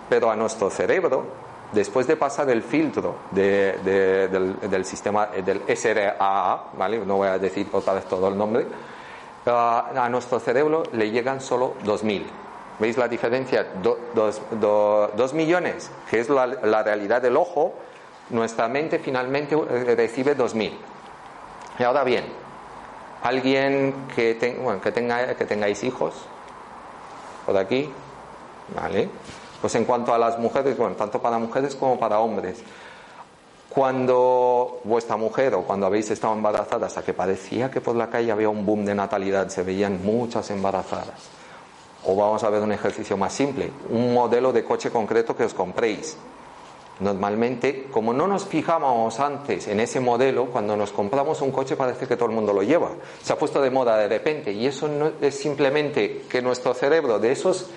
Pero a nuestro cerebro, después de pasar el filtro de- de- del, sistema del SRAA, ¿vale? no voy a decir otra vez todo el nombre, ah, a nuestro cerebro le llegan solo 2.000. ¿Veis la diferencia? Do- dos, do- dos millones, que es la, la realidad del ojo, nuestra mente finalmente eh, recibe 2.000. Y ahora bien, alguien que, bueno, que, tenga, que tengáis hijos, por aquí, ¿vale? Pues en cuanto a las mujeres, bueno, tanto para mujeres como para hombres, cuando vuestra mujer o cuando habéis estado embarazadas, hasta que parecía que por la calle había un boom de natalidad, se veían muchas embarazadas. O vamos a ver un ejercicio más simple, un modelo de coche concreto que os compréis. Normalmente, como no nos fijamos antes en ese modelo, cuando nos compramos un coche parece que todo el mundo lo lleva. Se ha puesto de moda de repente y eso no es simplemente que nuestro cerebro de esos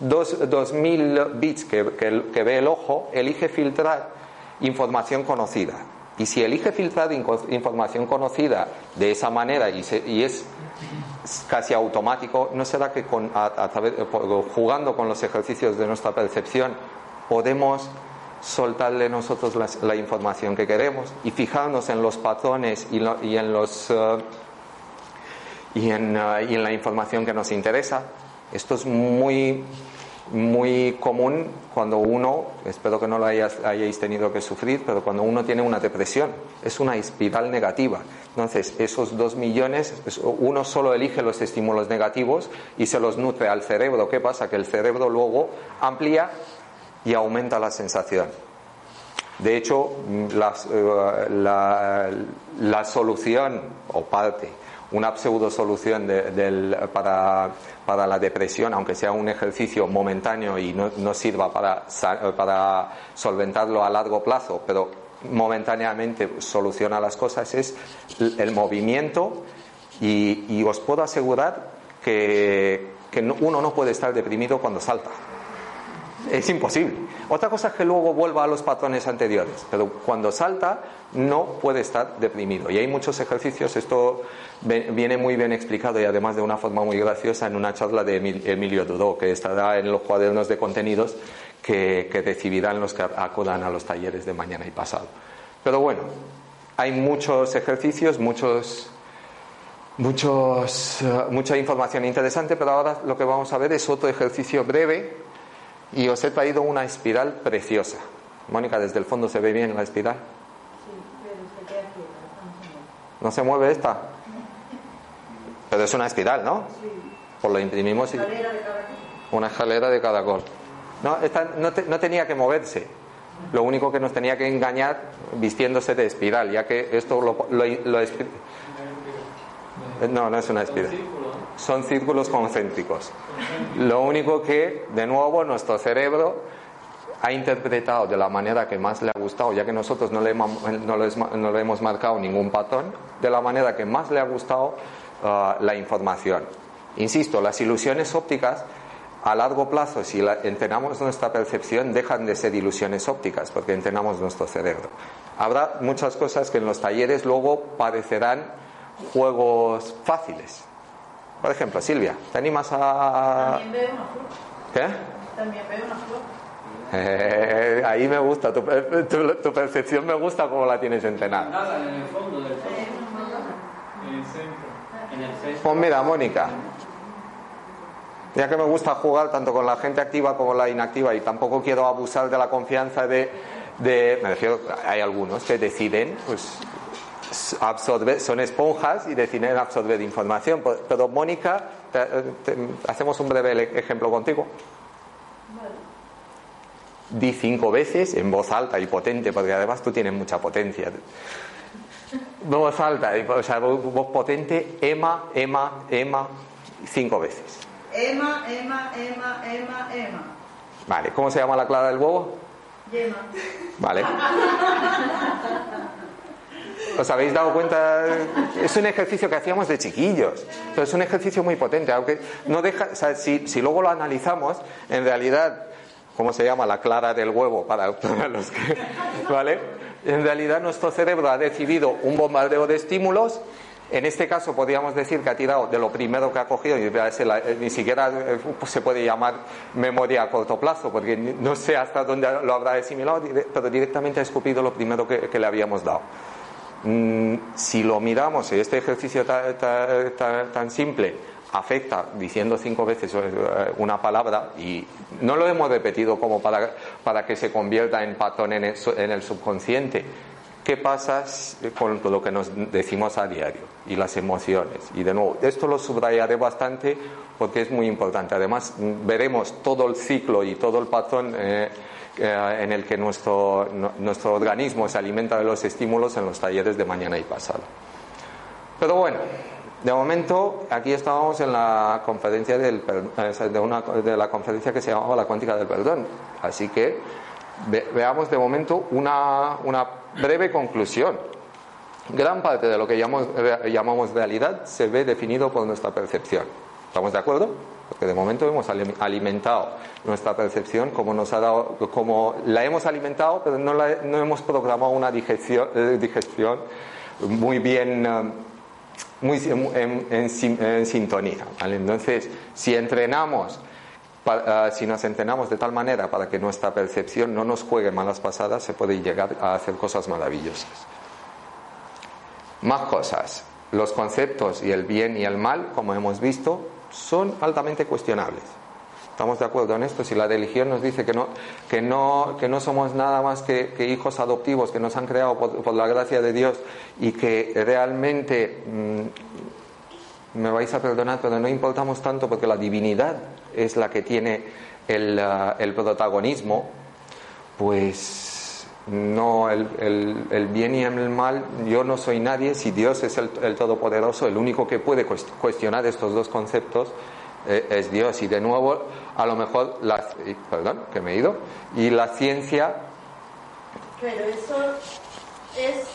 dos- 2.000 bits que, que- que ve el ojo elige filtrar información conocida. Y si elige filtrar información conocida de esa manera y, se- y es casi automático, ¿no será que con- a- a por- jugando con los ejercicios de nuestra percepción podemos soltarle nosotros la, información que queremos y fijarnos en los patrones y, lo- y en los eh, y en, eh, y en la información que nos interesa? Esto es muy muy común cuando uno, espero que no lo hayas- hayáis tenido que sufrir, pero cuando uno tiene una depresión, es una espiral negativa. Entonces, esos dos millones, es- uno solo elige los estímulos negativos y se los nutre al cerebro. ¿Qué pasa? Que el cerebro luego amplía y aumenta la sensación. De hecho, mm, eh, la, la solución, o parte, una pseudo solución de- del- para, para la depresión, aunque sea un ejercicio momentáneo y no, no sirva para, para solventarlo a largo plazo, pero momentáneamente soluciona las cosas, es el movimiento y, y os puedo asegurar que, que no- uno no puede estar deprimido cuando salta. Es imposible. Otra cosa es que luego vuelva a los patrones anteriores, pero cuando salta no puede estar deprimido. Y hay muchos ejercicios, esto viene muy bien explicado y además de una forma muy graciosa en una charla de Emil- Emilio Dudó, que estará en los cuadernos de contenidos que, que recibirán los que acudan a los talleres de mañana y pasado. Pero bueno, hay muchos ejercicios, muchos muchos, eh, mucha información interesante, pero ahora lo que vamos a ver es otro ejercicio breve y os he traído una espiral preciosa. Mónica, desde el fondo se ve bien la espiral. Sí, pero se queda quieta, no se mueve. ¿No se mueve esta? Pero es una espiral, ¿no? Pues lo imprimimos y escalera de cada cosa. una escalera de caracol. No, esta no, te- no tenía que moverse. Lo único que nos tenía que engañar vistiéndose de espiral, ya que esto lo, lo- lo No, no es una espiral. Son círculos concéntricos. Lo único que, de nuevo, nuestro cerebro ha interpretado de la manera que más le ha gustado, ya que nosotros no le, hemos- no no le hemos marcado ningún patrón, de la manera que más le ha gustado ah, la información. Insisto, las ilusiones ópticas a largo plazo, si la- entrenamos nuestra percepción, dejan de ser ilusiones ópticas porque entrenamos nuestro cerebro. Habrá muchas cosas que en los talleres luego parecerán juegos fáciles. Por ejemplo, Silvia, ¿te animas a... También veo una flor. ¿Qué? También veo una flor. Eh, ahí me gusta, tu, tu- tu percepción me gusta como la tienes entrenada. Nada, en el fondo del. En el centro. Pues mira, Mónica, ya que me gusta jugar tanto con la gente activa como la inactiva y tampoco quiero abusar de la confianza de, de- me refiero, hay algunos que deciden, pues absorber, son esponjas y deciden absorber información, Pero- pero Mónica, te- te- hacemos un breve ejemplo contigo. Di cinco veces en voz alta y potente, porque además tú tienes mucha potencia. Voz alta, o sea, voz potente, Emma, Emma, Emma, cinco veces. Emma, Emma, Emma, Emma, Emma. Vale, ¿cómo se llama la clara del huevo? Yema. Vale. ¿Os habéis dado cuenta? Es un ejercicio que hacíamos de chiquillos. Pero es un ejercicio muy potente. Aunque no deja. o sea, si, si luego lo analizamos, en realidad, ¿cómo se llama? La clara del huevo para, los que. ¿Vale? En realidad, nuestro cerebro ha recibido un bombardeo de estímulos. En este caso, podríamos decir que ha tirado de lo primero que ha cogido, y eh, ni siquiera eh, se puede llamar memoria a corto plazo, porque no sé hasta dónde lo habrá asimilado, pero directamente ha escupido lo primero que- que le habíamos dado. Mm, si lo miramos, este ejercicio ta- ta- ta- tan simple afecta diciendo cinco veces eh, una palabra y no lo hemos repetido como para, para que se convierta en patrón en el, en el subconsciente. ¿Qué pasa con lo que nos decimos a diario y las emociones? Y de nuevo, esto lo subrayaré bastante porque es muy importante. Además, veremos todo el ciclo y todo el patrón eh, eh, en el que nuestro, no- nuestro organismo se alimenta de los estímulos en los talleres de mañana y pasado. Pero bueno, de momento aquí estábamos en la conferencia del eh, de, de la conferencia que se llamaba la cuántica del perdón. Así que ve- veamos de momento una, breve conclusión. Gran parte de lo que llamamos, re- llamamos realidad se ve definido por nuestra percepción. ¿Estamos de acuerdo? Porque de momento hemos ali- alimentado nuestra percepción como nos ha dado, como la hemos alimentado, pero no, la- no hemos programado una digestión, eh, muy bien, eh, muy en, en sin- en sintonía. ¿vale? Entonces, si entrenamos, ah, si nos entrenamos de tal manera para que nuestra percepción no nos juegue malas pasadas, se puede llegar a hacer cosas maravillosas. Más cosas. Los conceptos y el bien y el mal, como hemos visto, son altamente cuestionables. ¿Estamos de acuerdo en esto? Si la religión nos dice que no, que no, que no somos nada más que, hijos adoptivos que nos han creado por, la gracia de Dios y que realmente, mm, me vais a perdonar, pero no importamos tanto porque la divinidad es la que tiene el, ah, protagonismo, pues no, el, el- bien y el mal, yo no soy nadie, si Dios es el, el Todopoderoso, el único que puede cuest- cuestionar estos dos conceptos es Dios. Y de nuevo, a lo mejor, la, perdón, que me he ido, y la ciencia, Pero eso es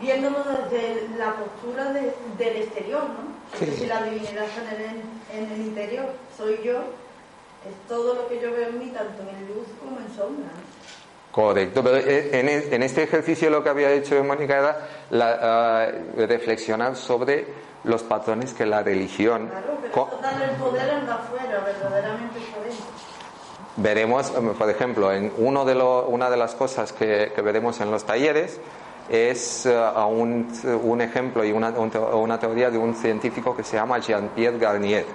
viéndolo desde la postura de- del exterior, ¿no? Sí. Si la divinidad está en el, en el interior, soy yo, es todo lo que yo veo en mí, tanto en luz como en sombra. correcto, pero eh, en, este ejercicio lo que había hecho Mónica era la, ah, reflexionar sobre los patrones que la religión... Claro, pero el poder de afuera, verdaderamente poder. Veremos, por ejemplo, en uno de lo- una de las cosas que, que veremos en los talleres es a un, un ejemplo y una, un una teoría de un científico que se llama Jean-Pierre Garnier.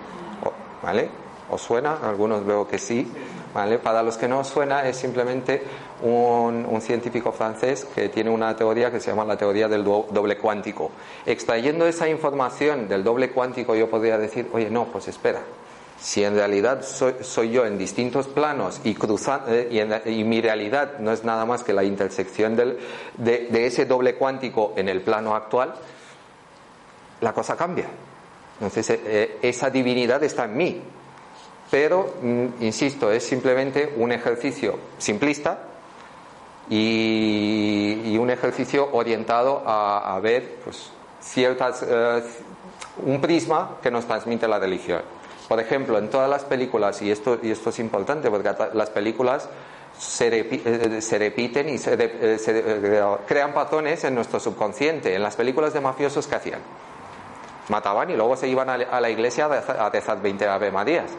¿Vale? ¿Os suena? Algunos veo que sí. ¿Vale? Para los que no os suena, es simplemente un, un científico francés que tiene una teoría que se llama la teoría del do- doble cuántico. Extrayendo esa información del doble cuántico, yo podría decir, oye, no, pues espera, si en realidad soy, soy yo en distintos planos y, cruzan- eh, y, en- y mi realidad no es nada más que la intersección del- de, de ese doble cuántico en el plano actual, la cosa cambia. Entonces, eh, eh, esa divinidad está en mí. Pero, mm, insisto, es simplemente un ejercicio simplista y, y un ejercicio orientado a, a ver pues, ciertas, eh, un prisma que nos transmite la religión. Por ejemplo, en todas las películas, y esto, y esto es importante porque las películas se, repi- eh, se repiten y se, eh, se, eh, crean patrones en nuestro subconsciente. En las películas de mafiosos, ¿qué hacían? Mataban y luego se iban a la- a la iglesia a rezar 20 Ave Marías.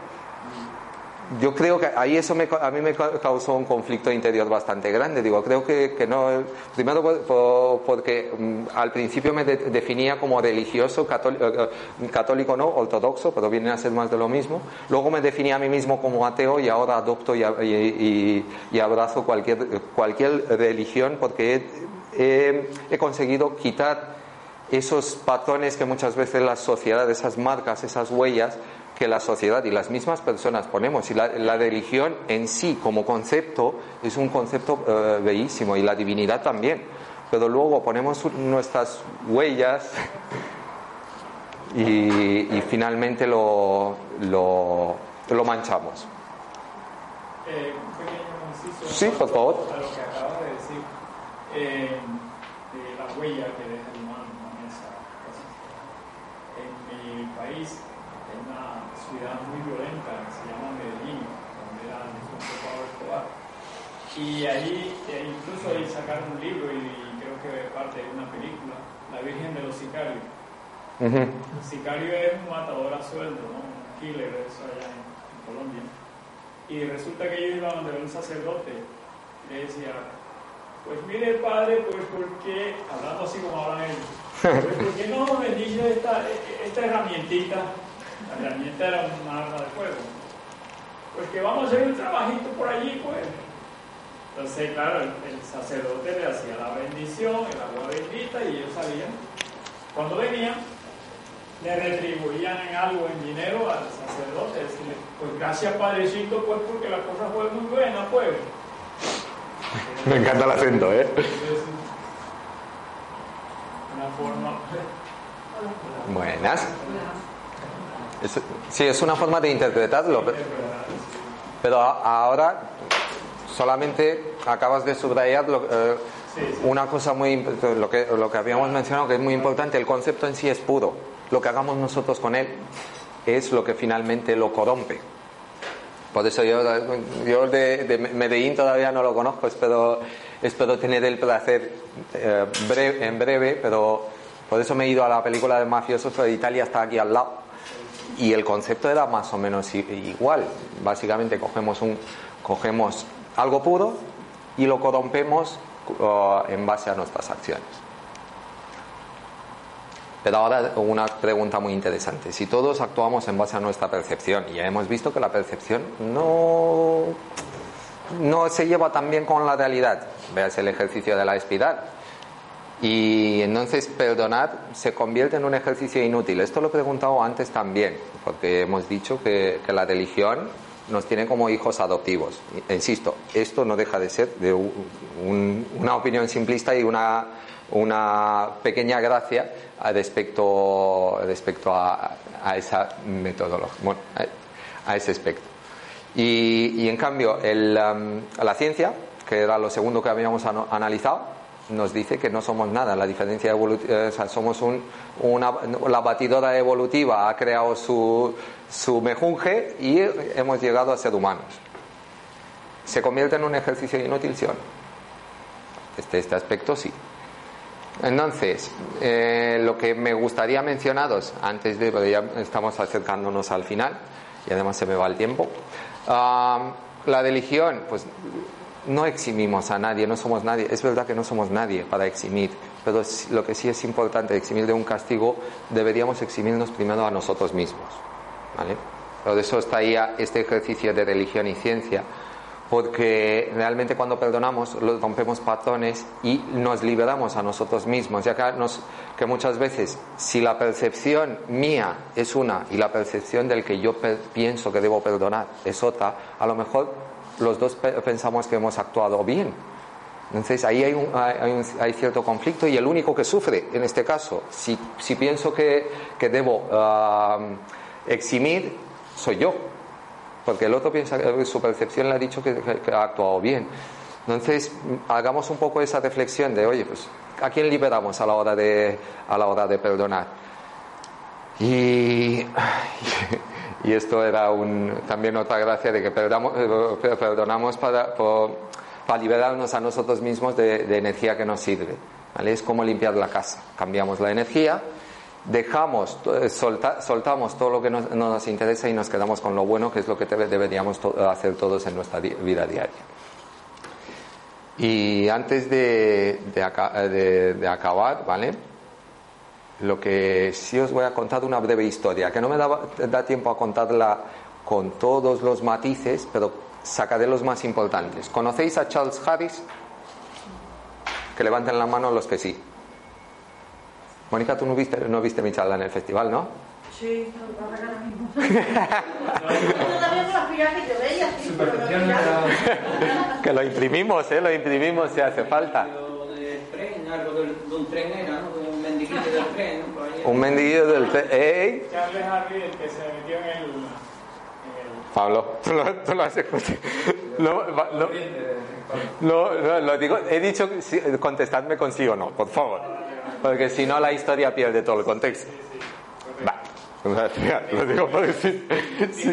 Yo creo que ahí eso me, a mí me causó un conflicto interior bastante grande. Digo, creo que, que no. Primero porque mm, al principio me definía como religioso, católico, eh, eh, católico, no, ortodoxo, pero viene a ser más de lo mismo. Luego me definía a mí mismo como ateo y ahora adopto y, y, y abrazo cualquier, cualquier religión porque he conseguido quitar esos patrones que muchas veces la sociedad, esas marcas, esas huellas, que la sociedad y las mismas personas ponemos. Y la, religión en sí, como concepto, es un concepto eh, bellísimo y la divinidad también. Pero luego ponemos nuestras huellas y, finalmente lo, lo, manchamos. Un pequeño sí, por favor. A lo que acabas de decir, eh, de la huella que deja el humano en esa En mi país ciudad muy violenta que se llama Medellín, donde era un Pablo Escobar. Y ahí, e incluso ahí sacaron un libro y, creo que parte de una película, La Virgen de los Sicarios. El sicario es un matador a sueldo, ¿no? un killer, eso allá en, Colombia. Y resulta que ellos iban donde un sacerdote y le decía, pues mire padre, pues porque, hablando así como hablan ellos, pues ¿por qué no bendice esta, esta herramientita la herramienta era un arma de fuego. Pues que vamos a hacer un trabajito por allí, pues. Entonces, claro, el, sacerdote le hacía la bendición, el agua bendita, y ellos salían. Cuando venían, le retribuían en algo, en dinero al sacerdote, decirle, pues gracias Padrecito, pues porque la cosa fue muy buena, pues. Me encanta el acento, ¿eh? Una forma. Buenas sí, es una forma de interpretarlo. Pero, ahora solamente acabas de subrayar eh, una cosa muy lo que, lo que habíamos mencionado que es muy importante. El concepto en sí es puro. Lo que hagamos nosotros con él es lo que finalmente lo corrompe. Por eso yo, yo de, Medellín todavía no lo conozco, espero, espero tener el placer eh, en breve, pero por eso me he ido a la película de mafiosos, de Italia está aquí al lado y el concepto era más o menos igual. Básicamente cogemos, un, cogemos algo puro y lo corrompemos uh, en base a nuestras acciones. Pero ahora una pregunta muy interesante. Si todos actuamos en base a nuestra percepción, y ya hemos visto que la percepción no, no se lleva tan bien con la realidad, veas el ejercicio de la espiral, y entonces perdonar se convierte en un ejercicio inútil. Esto lo he preguntado antes también, porque hemos dicho que, la religión nos tiene como hijos adoptivos. Insisto, esto no deja de ser de una opinión simplista y una, una pequeña gracia respecto, respecto a, esa metodología, bueno, a, ese aspecto. Y, en cambio, el, um, la ciencia, que era lo segundo que habíamos analizado, nos dice que no somos nada. La diferencia evolutiva, o somos un, una, la batidora evolutiva ha creado su, su mejunje y hemos llegado a ser humanos. ¿Se convierte en un ejercicio inútil, sí o no? Este, este aspecto sí. Entonces, eh, lo que me gustaría mencionaros antes de, ya estamos acercándonos al final y además se me va el tiempo. Ah, la religión, pues no eximimos a nadie, no somos nadie. Es verdad que no somos nadie para eximir, pero lo que sí es importante, eximir de un castigo, deberíamos eximirnos primero a nosotros mismos. ¿Vale? Por eso está ahí este ejercicio de religión y ciencia, porque realmente cuando perdonamos rompemos patrones y nos liberamos a nosotros mismos, ya que, nos, que muchas veces si la percepción mía es una y la percepción del que yo pienso que debo perdonar es otra, a lo mejor los dos pensamos que hemos actuado bien. Entonces ahí hay, hay, cierto conflicto y el único que sufre en este caso, si, si pienso que, que debo ah, eximir, soy yo. Porque el otro piensa que su percepción le ha dicho que, ha actuado bien. Entonces, hagamos un poco esa reflexión de, oye, pues, ¿a quién liberamos a la hora de, a la hora de perdonar? Y, esto era también otra gracia de que eh, perdonamos para, liberarnos a nosotros mismos de, energía que nos sirve. ¿vale? Es como limpiar la casa. Cambiamos la energía dejamos, eh, solta- soltamos todo lo que nos, no nos interesa y nos quedamos con lo bueno, que es lo que debe- deberíamos hacer todos en nuestra vida diaria. Y antes eh, de acabar, ¿vale? Lo que sí os voy a contar una breve historia, que no me da, da tiempo a contarla con todos los matices, pero sacaré los más importantes. ¿Conocéis a Charles Harris? Que levanten la mano los que sí. Mónica, tú no viste, no viste mi charla en el festival, ¿no? Sí, no, ahora mismo. Que lo imprimimos, ¿eh? Lo imprimimos si hace falta. Un tren era, ¿no? De un mendiguillo del tren, ¡Ey! Charles Harvey, el que se metió en el. Pablo, tú lo, tú lo has escuchado. No, no, no, lo digo, he dicho, contestadme con sí o no, por favor. Porque si no, la historia pierde todo el contexto. Va. Lo digo por decir. sí.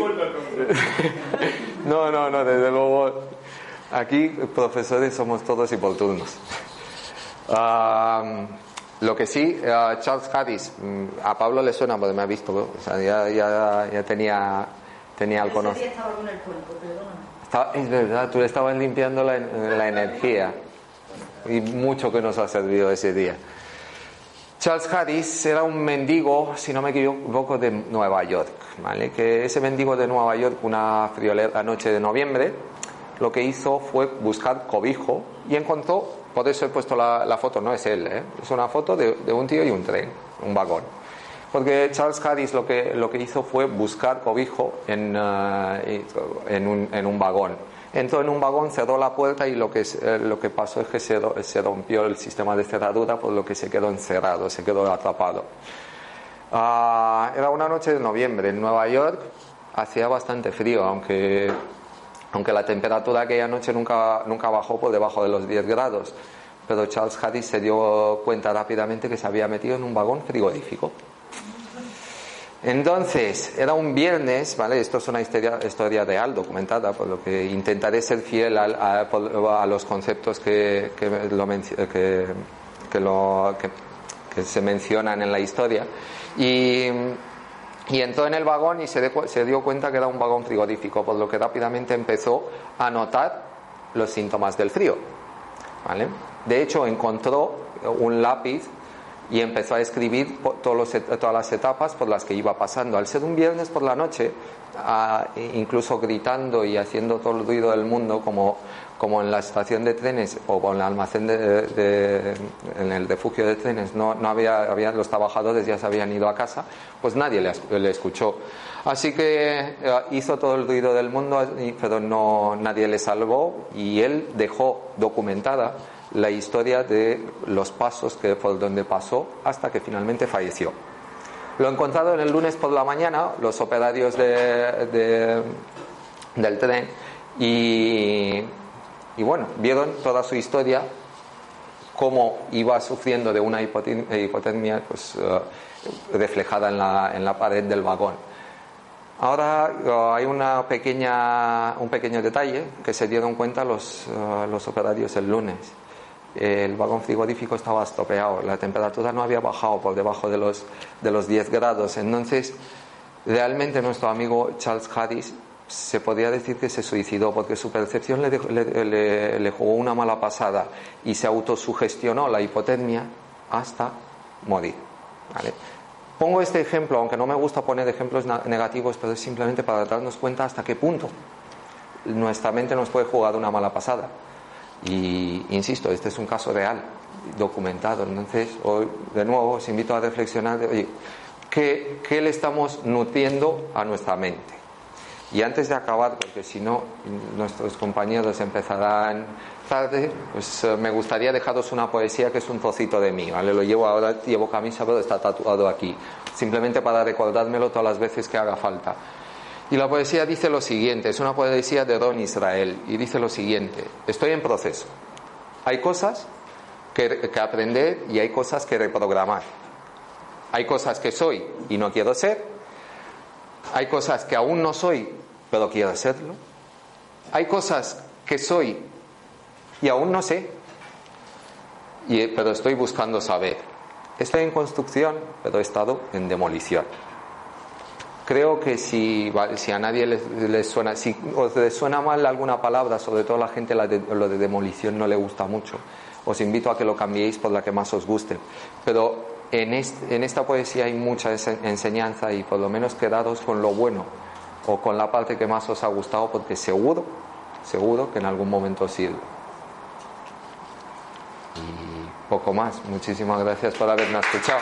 No, no, no, desde luego. Aquí, profesores, somos todos y por turnos. Lo que sí, ah, Charles Harris, mm, a Pablo le suena porque me ha visto, o sea, ya, ya, ya tenía, tenía el. Estaba- es verdad, tú le estabas limpiando la, la energía. Y mucho que nos ha servido ese día. Charles Harris era un mendigo, si no me equivoco, de Nueva York. ¿vale? Que ese mendigo de Nueva York, una friolera noche de noviembre, lo que hizo fue buscar cobijo y encontró, por eso he puesto la, foto, no es él, ¿eh? es una foto de, de un tío y un tren, un vagón. Porque Charles Harris lo que, lo que hizo fue buscar cobijo en, eh, en, un, en un vagón. Entró en un vagón, cerró la puerta y lo que, eh, lo que pasó es que se, se rompió el sistema de cerradura, por lo que se quedó encerrado, se quedó atrapado. Ah, era una noche de noviembre en Nueva York, hacía bastante frío, aunque, aunque la temperatura aquella noche nunca, nunca bajó por debajo de los 10 grados. Pero Charles Harris se dio cuenta rápidamente que se había metido en un vagón frigorífico. Entonces, era un viernes, ¿vale? Esto es una historia, historia real, documentada, por lo que intentaré ser fiel a, por- a los conceptos que, que, lo que, que lo- que se mencionan en la historia. Y, y entró en el vagón y se, de- se dio cuenta que era un vagón frigorífico, por lo que rápidamente empezó a notar los síntomas del frío. ¿vale? De hecho, encontró un lápiz y empezó a escribir todos los todas las etapas por las que iba pasando. Al ser un viernes por la noche, ah, e- incluso gritando y haciendo todo el ruido del mundo, como, como en la estación de trenes o en el almacén de, de- en el refugio de trenes, no, no había, había- los trabajadores ya se habían ido a casa, pues nadie le, le escuchó. Así que eh, hizo todo el ruido del mundo, pero no, nadie le salvó y él dejó documentada la historia de los pasos que por donde pasó hasta que finalmente falleció. Lo encontraron el lunes por la mañana los operarios de- de- del tren y, bueno, vieron toda su historia, cómo iba sufriendo de una hipotermia pues, eh, reflejada en la, en la pared del vagón. Ahora eh, hay una pequeña, un pequeño detalle que se dieron cuenta los, eh, los operarios el lunes. El vagón frigorífico estaba estropeado, la temperatura no había bajado por debajo de los, de los 10 grados. Entonces, realmente nuestro amigo Charles Harris se podría decir que se suicidó porque su percepción le, le- jugó una mala pasada y se autosugestionó la hipotermia hasta morir. Pongo este ejemplo, aunque no me gusta poner ejemplos negativos, pero es simplemente para darnos cuenta hasta qué punto nuestra mente nos puede jugar una mala pasada. Y insisto, este es un caso real, documentado. Entonces, hoy, de nuevo, os invito a reflexionar de, oye, ¿qué, qué le estamos nutriendo a nuestra mente? Y antes de acabar, porque si no, nuestros compañeros empezarán tarde, pues eh, me gustaría dejaros una poesía que es un trocito de mí, ¿vale? Lo llevo ahora, llevo camisa, pero está tatuado aquí, simplemente para recordármelo todas las veces que haga falta. Y la poesía dice lo siguiente, es una poesía de Don Israel, y dice lo siguiente, estoy en proceso. Hay cosas que, aprender y hay cosas que reprogramar. Hay cosas que soy y no quiero ser. Hay cosas que aún no soy, pero quiero serlo. Hay cosas que soy y aún no sé, y, pero estoy buscando saber. estoy en construcción, pero he estado en demolición. Creo que si, si a nadie les, suena, si os suena mal alguna palabra, sobre todo a la gente lo de demolición no le gusta mucho, os invito a que lo cambiéis por la que más os guste. Pero en, esta poesía hay mucha enseñanza y por lo menos quedaros con lo bueno o con la parte que más os ha gustado porque seguro, seguro que en algún momento sirve. Y poco más. Muchísimas gracias por haberme escuchado.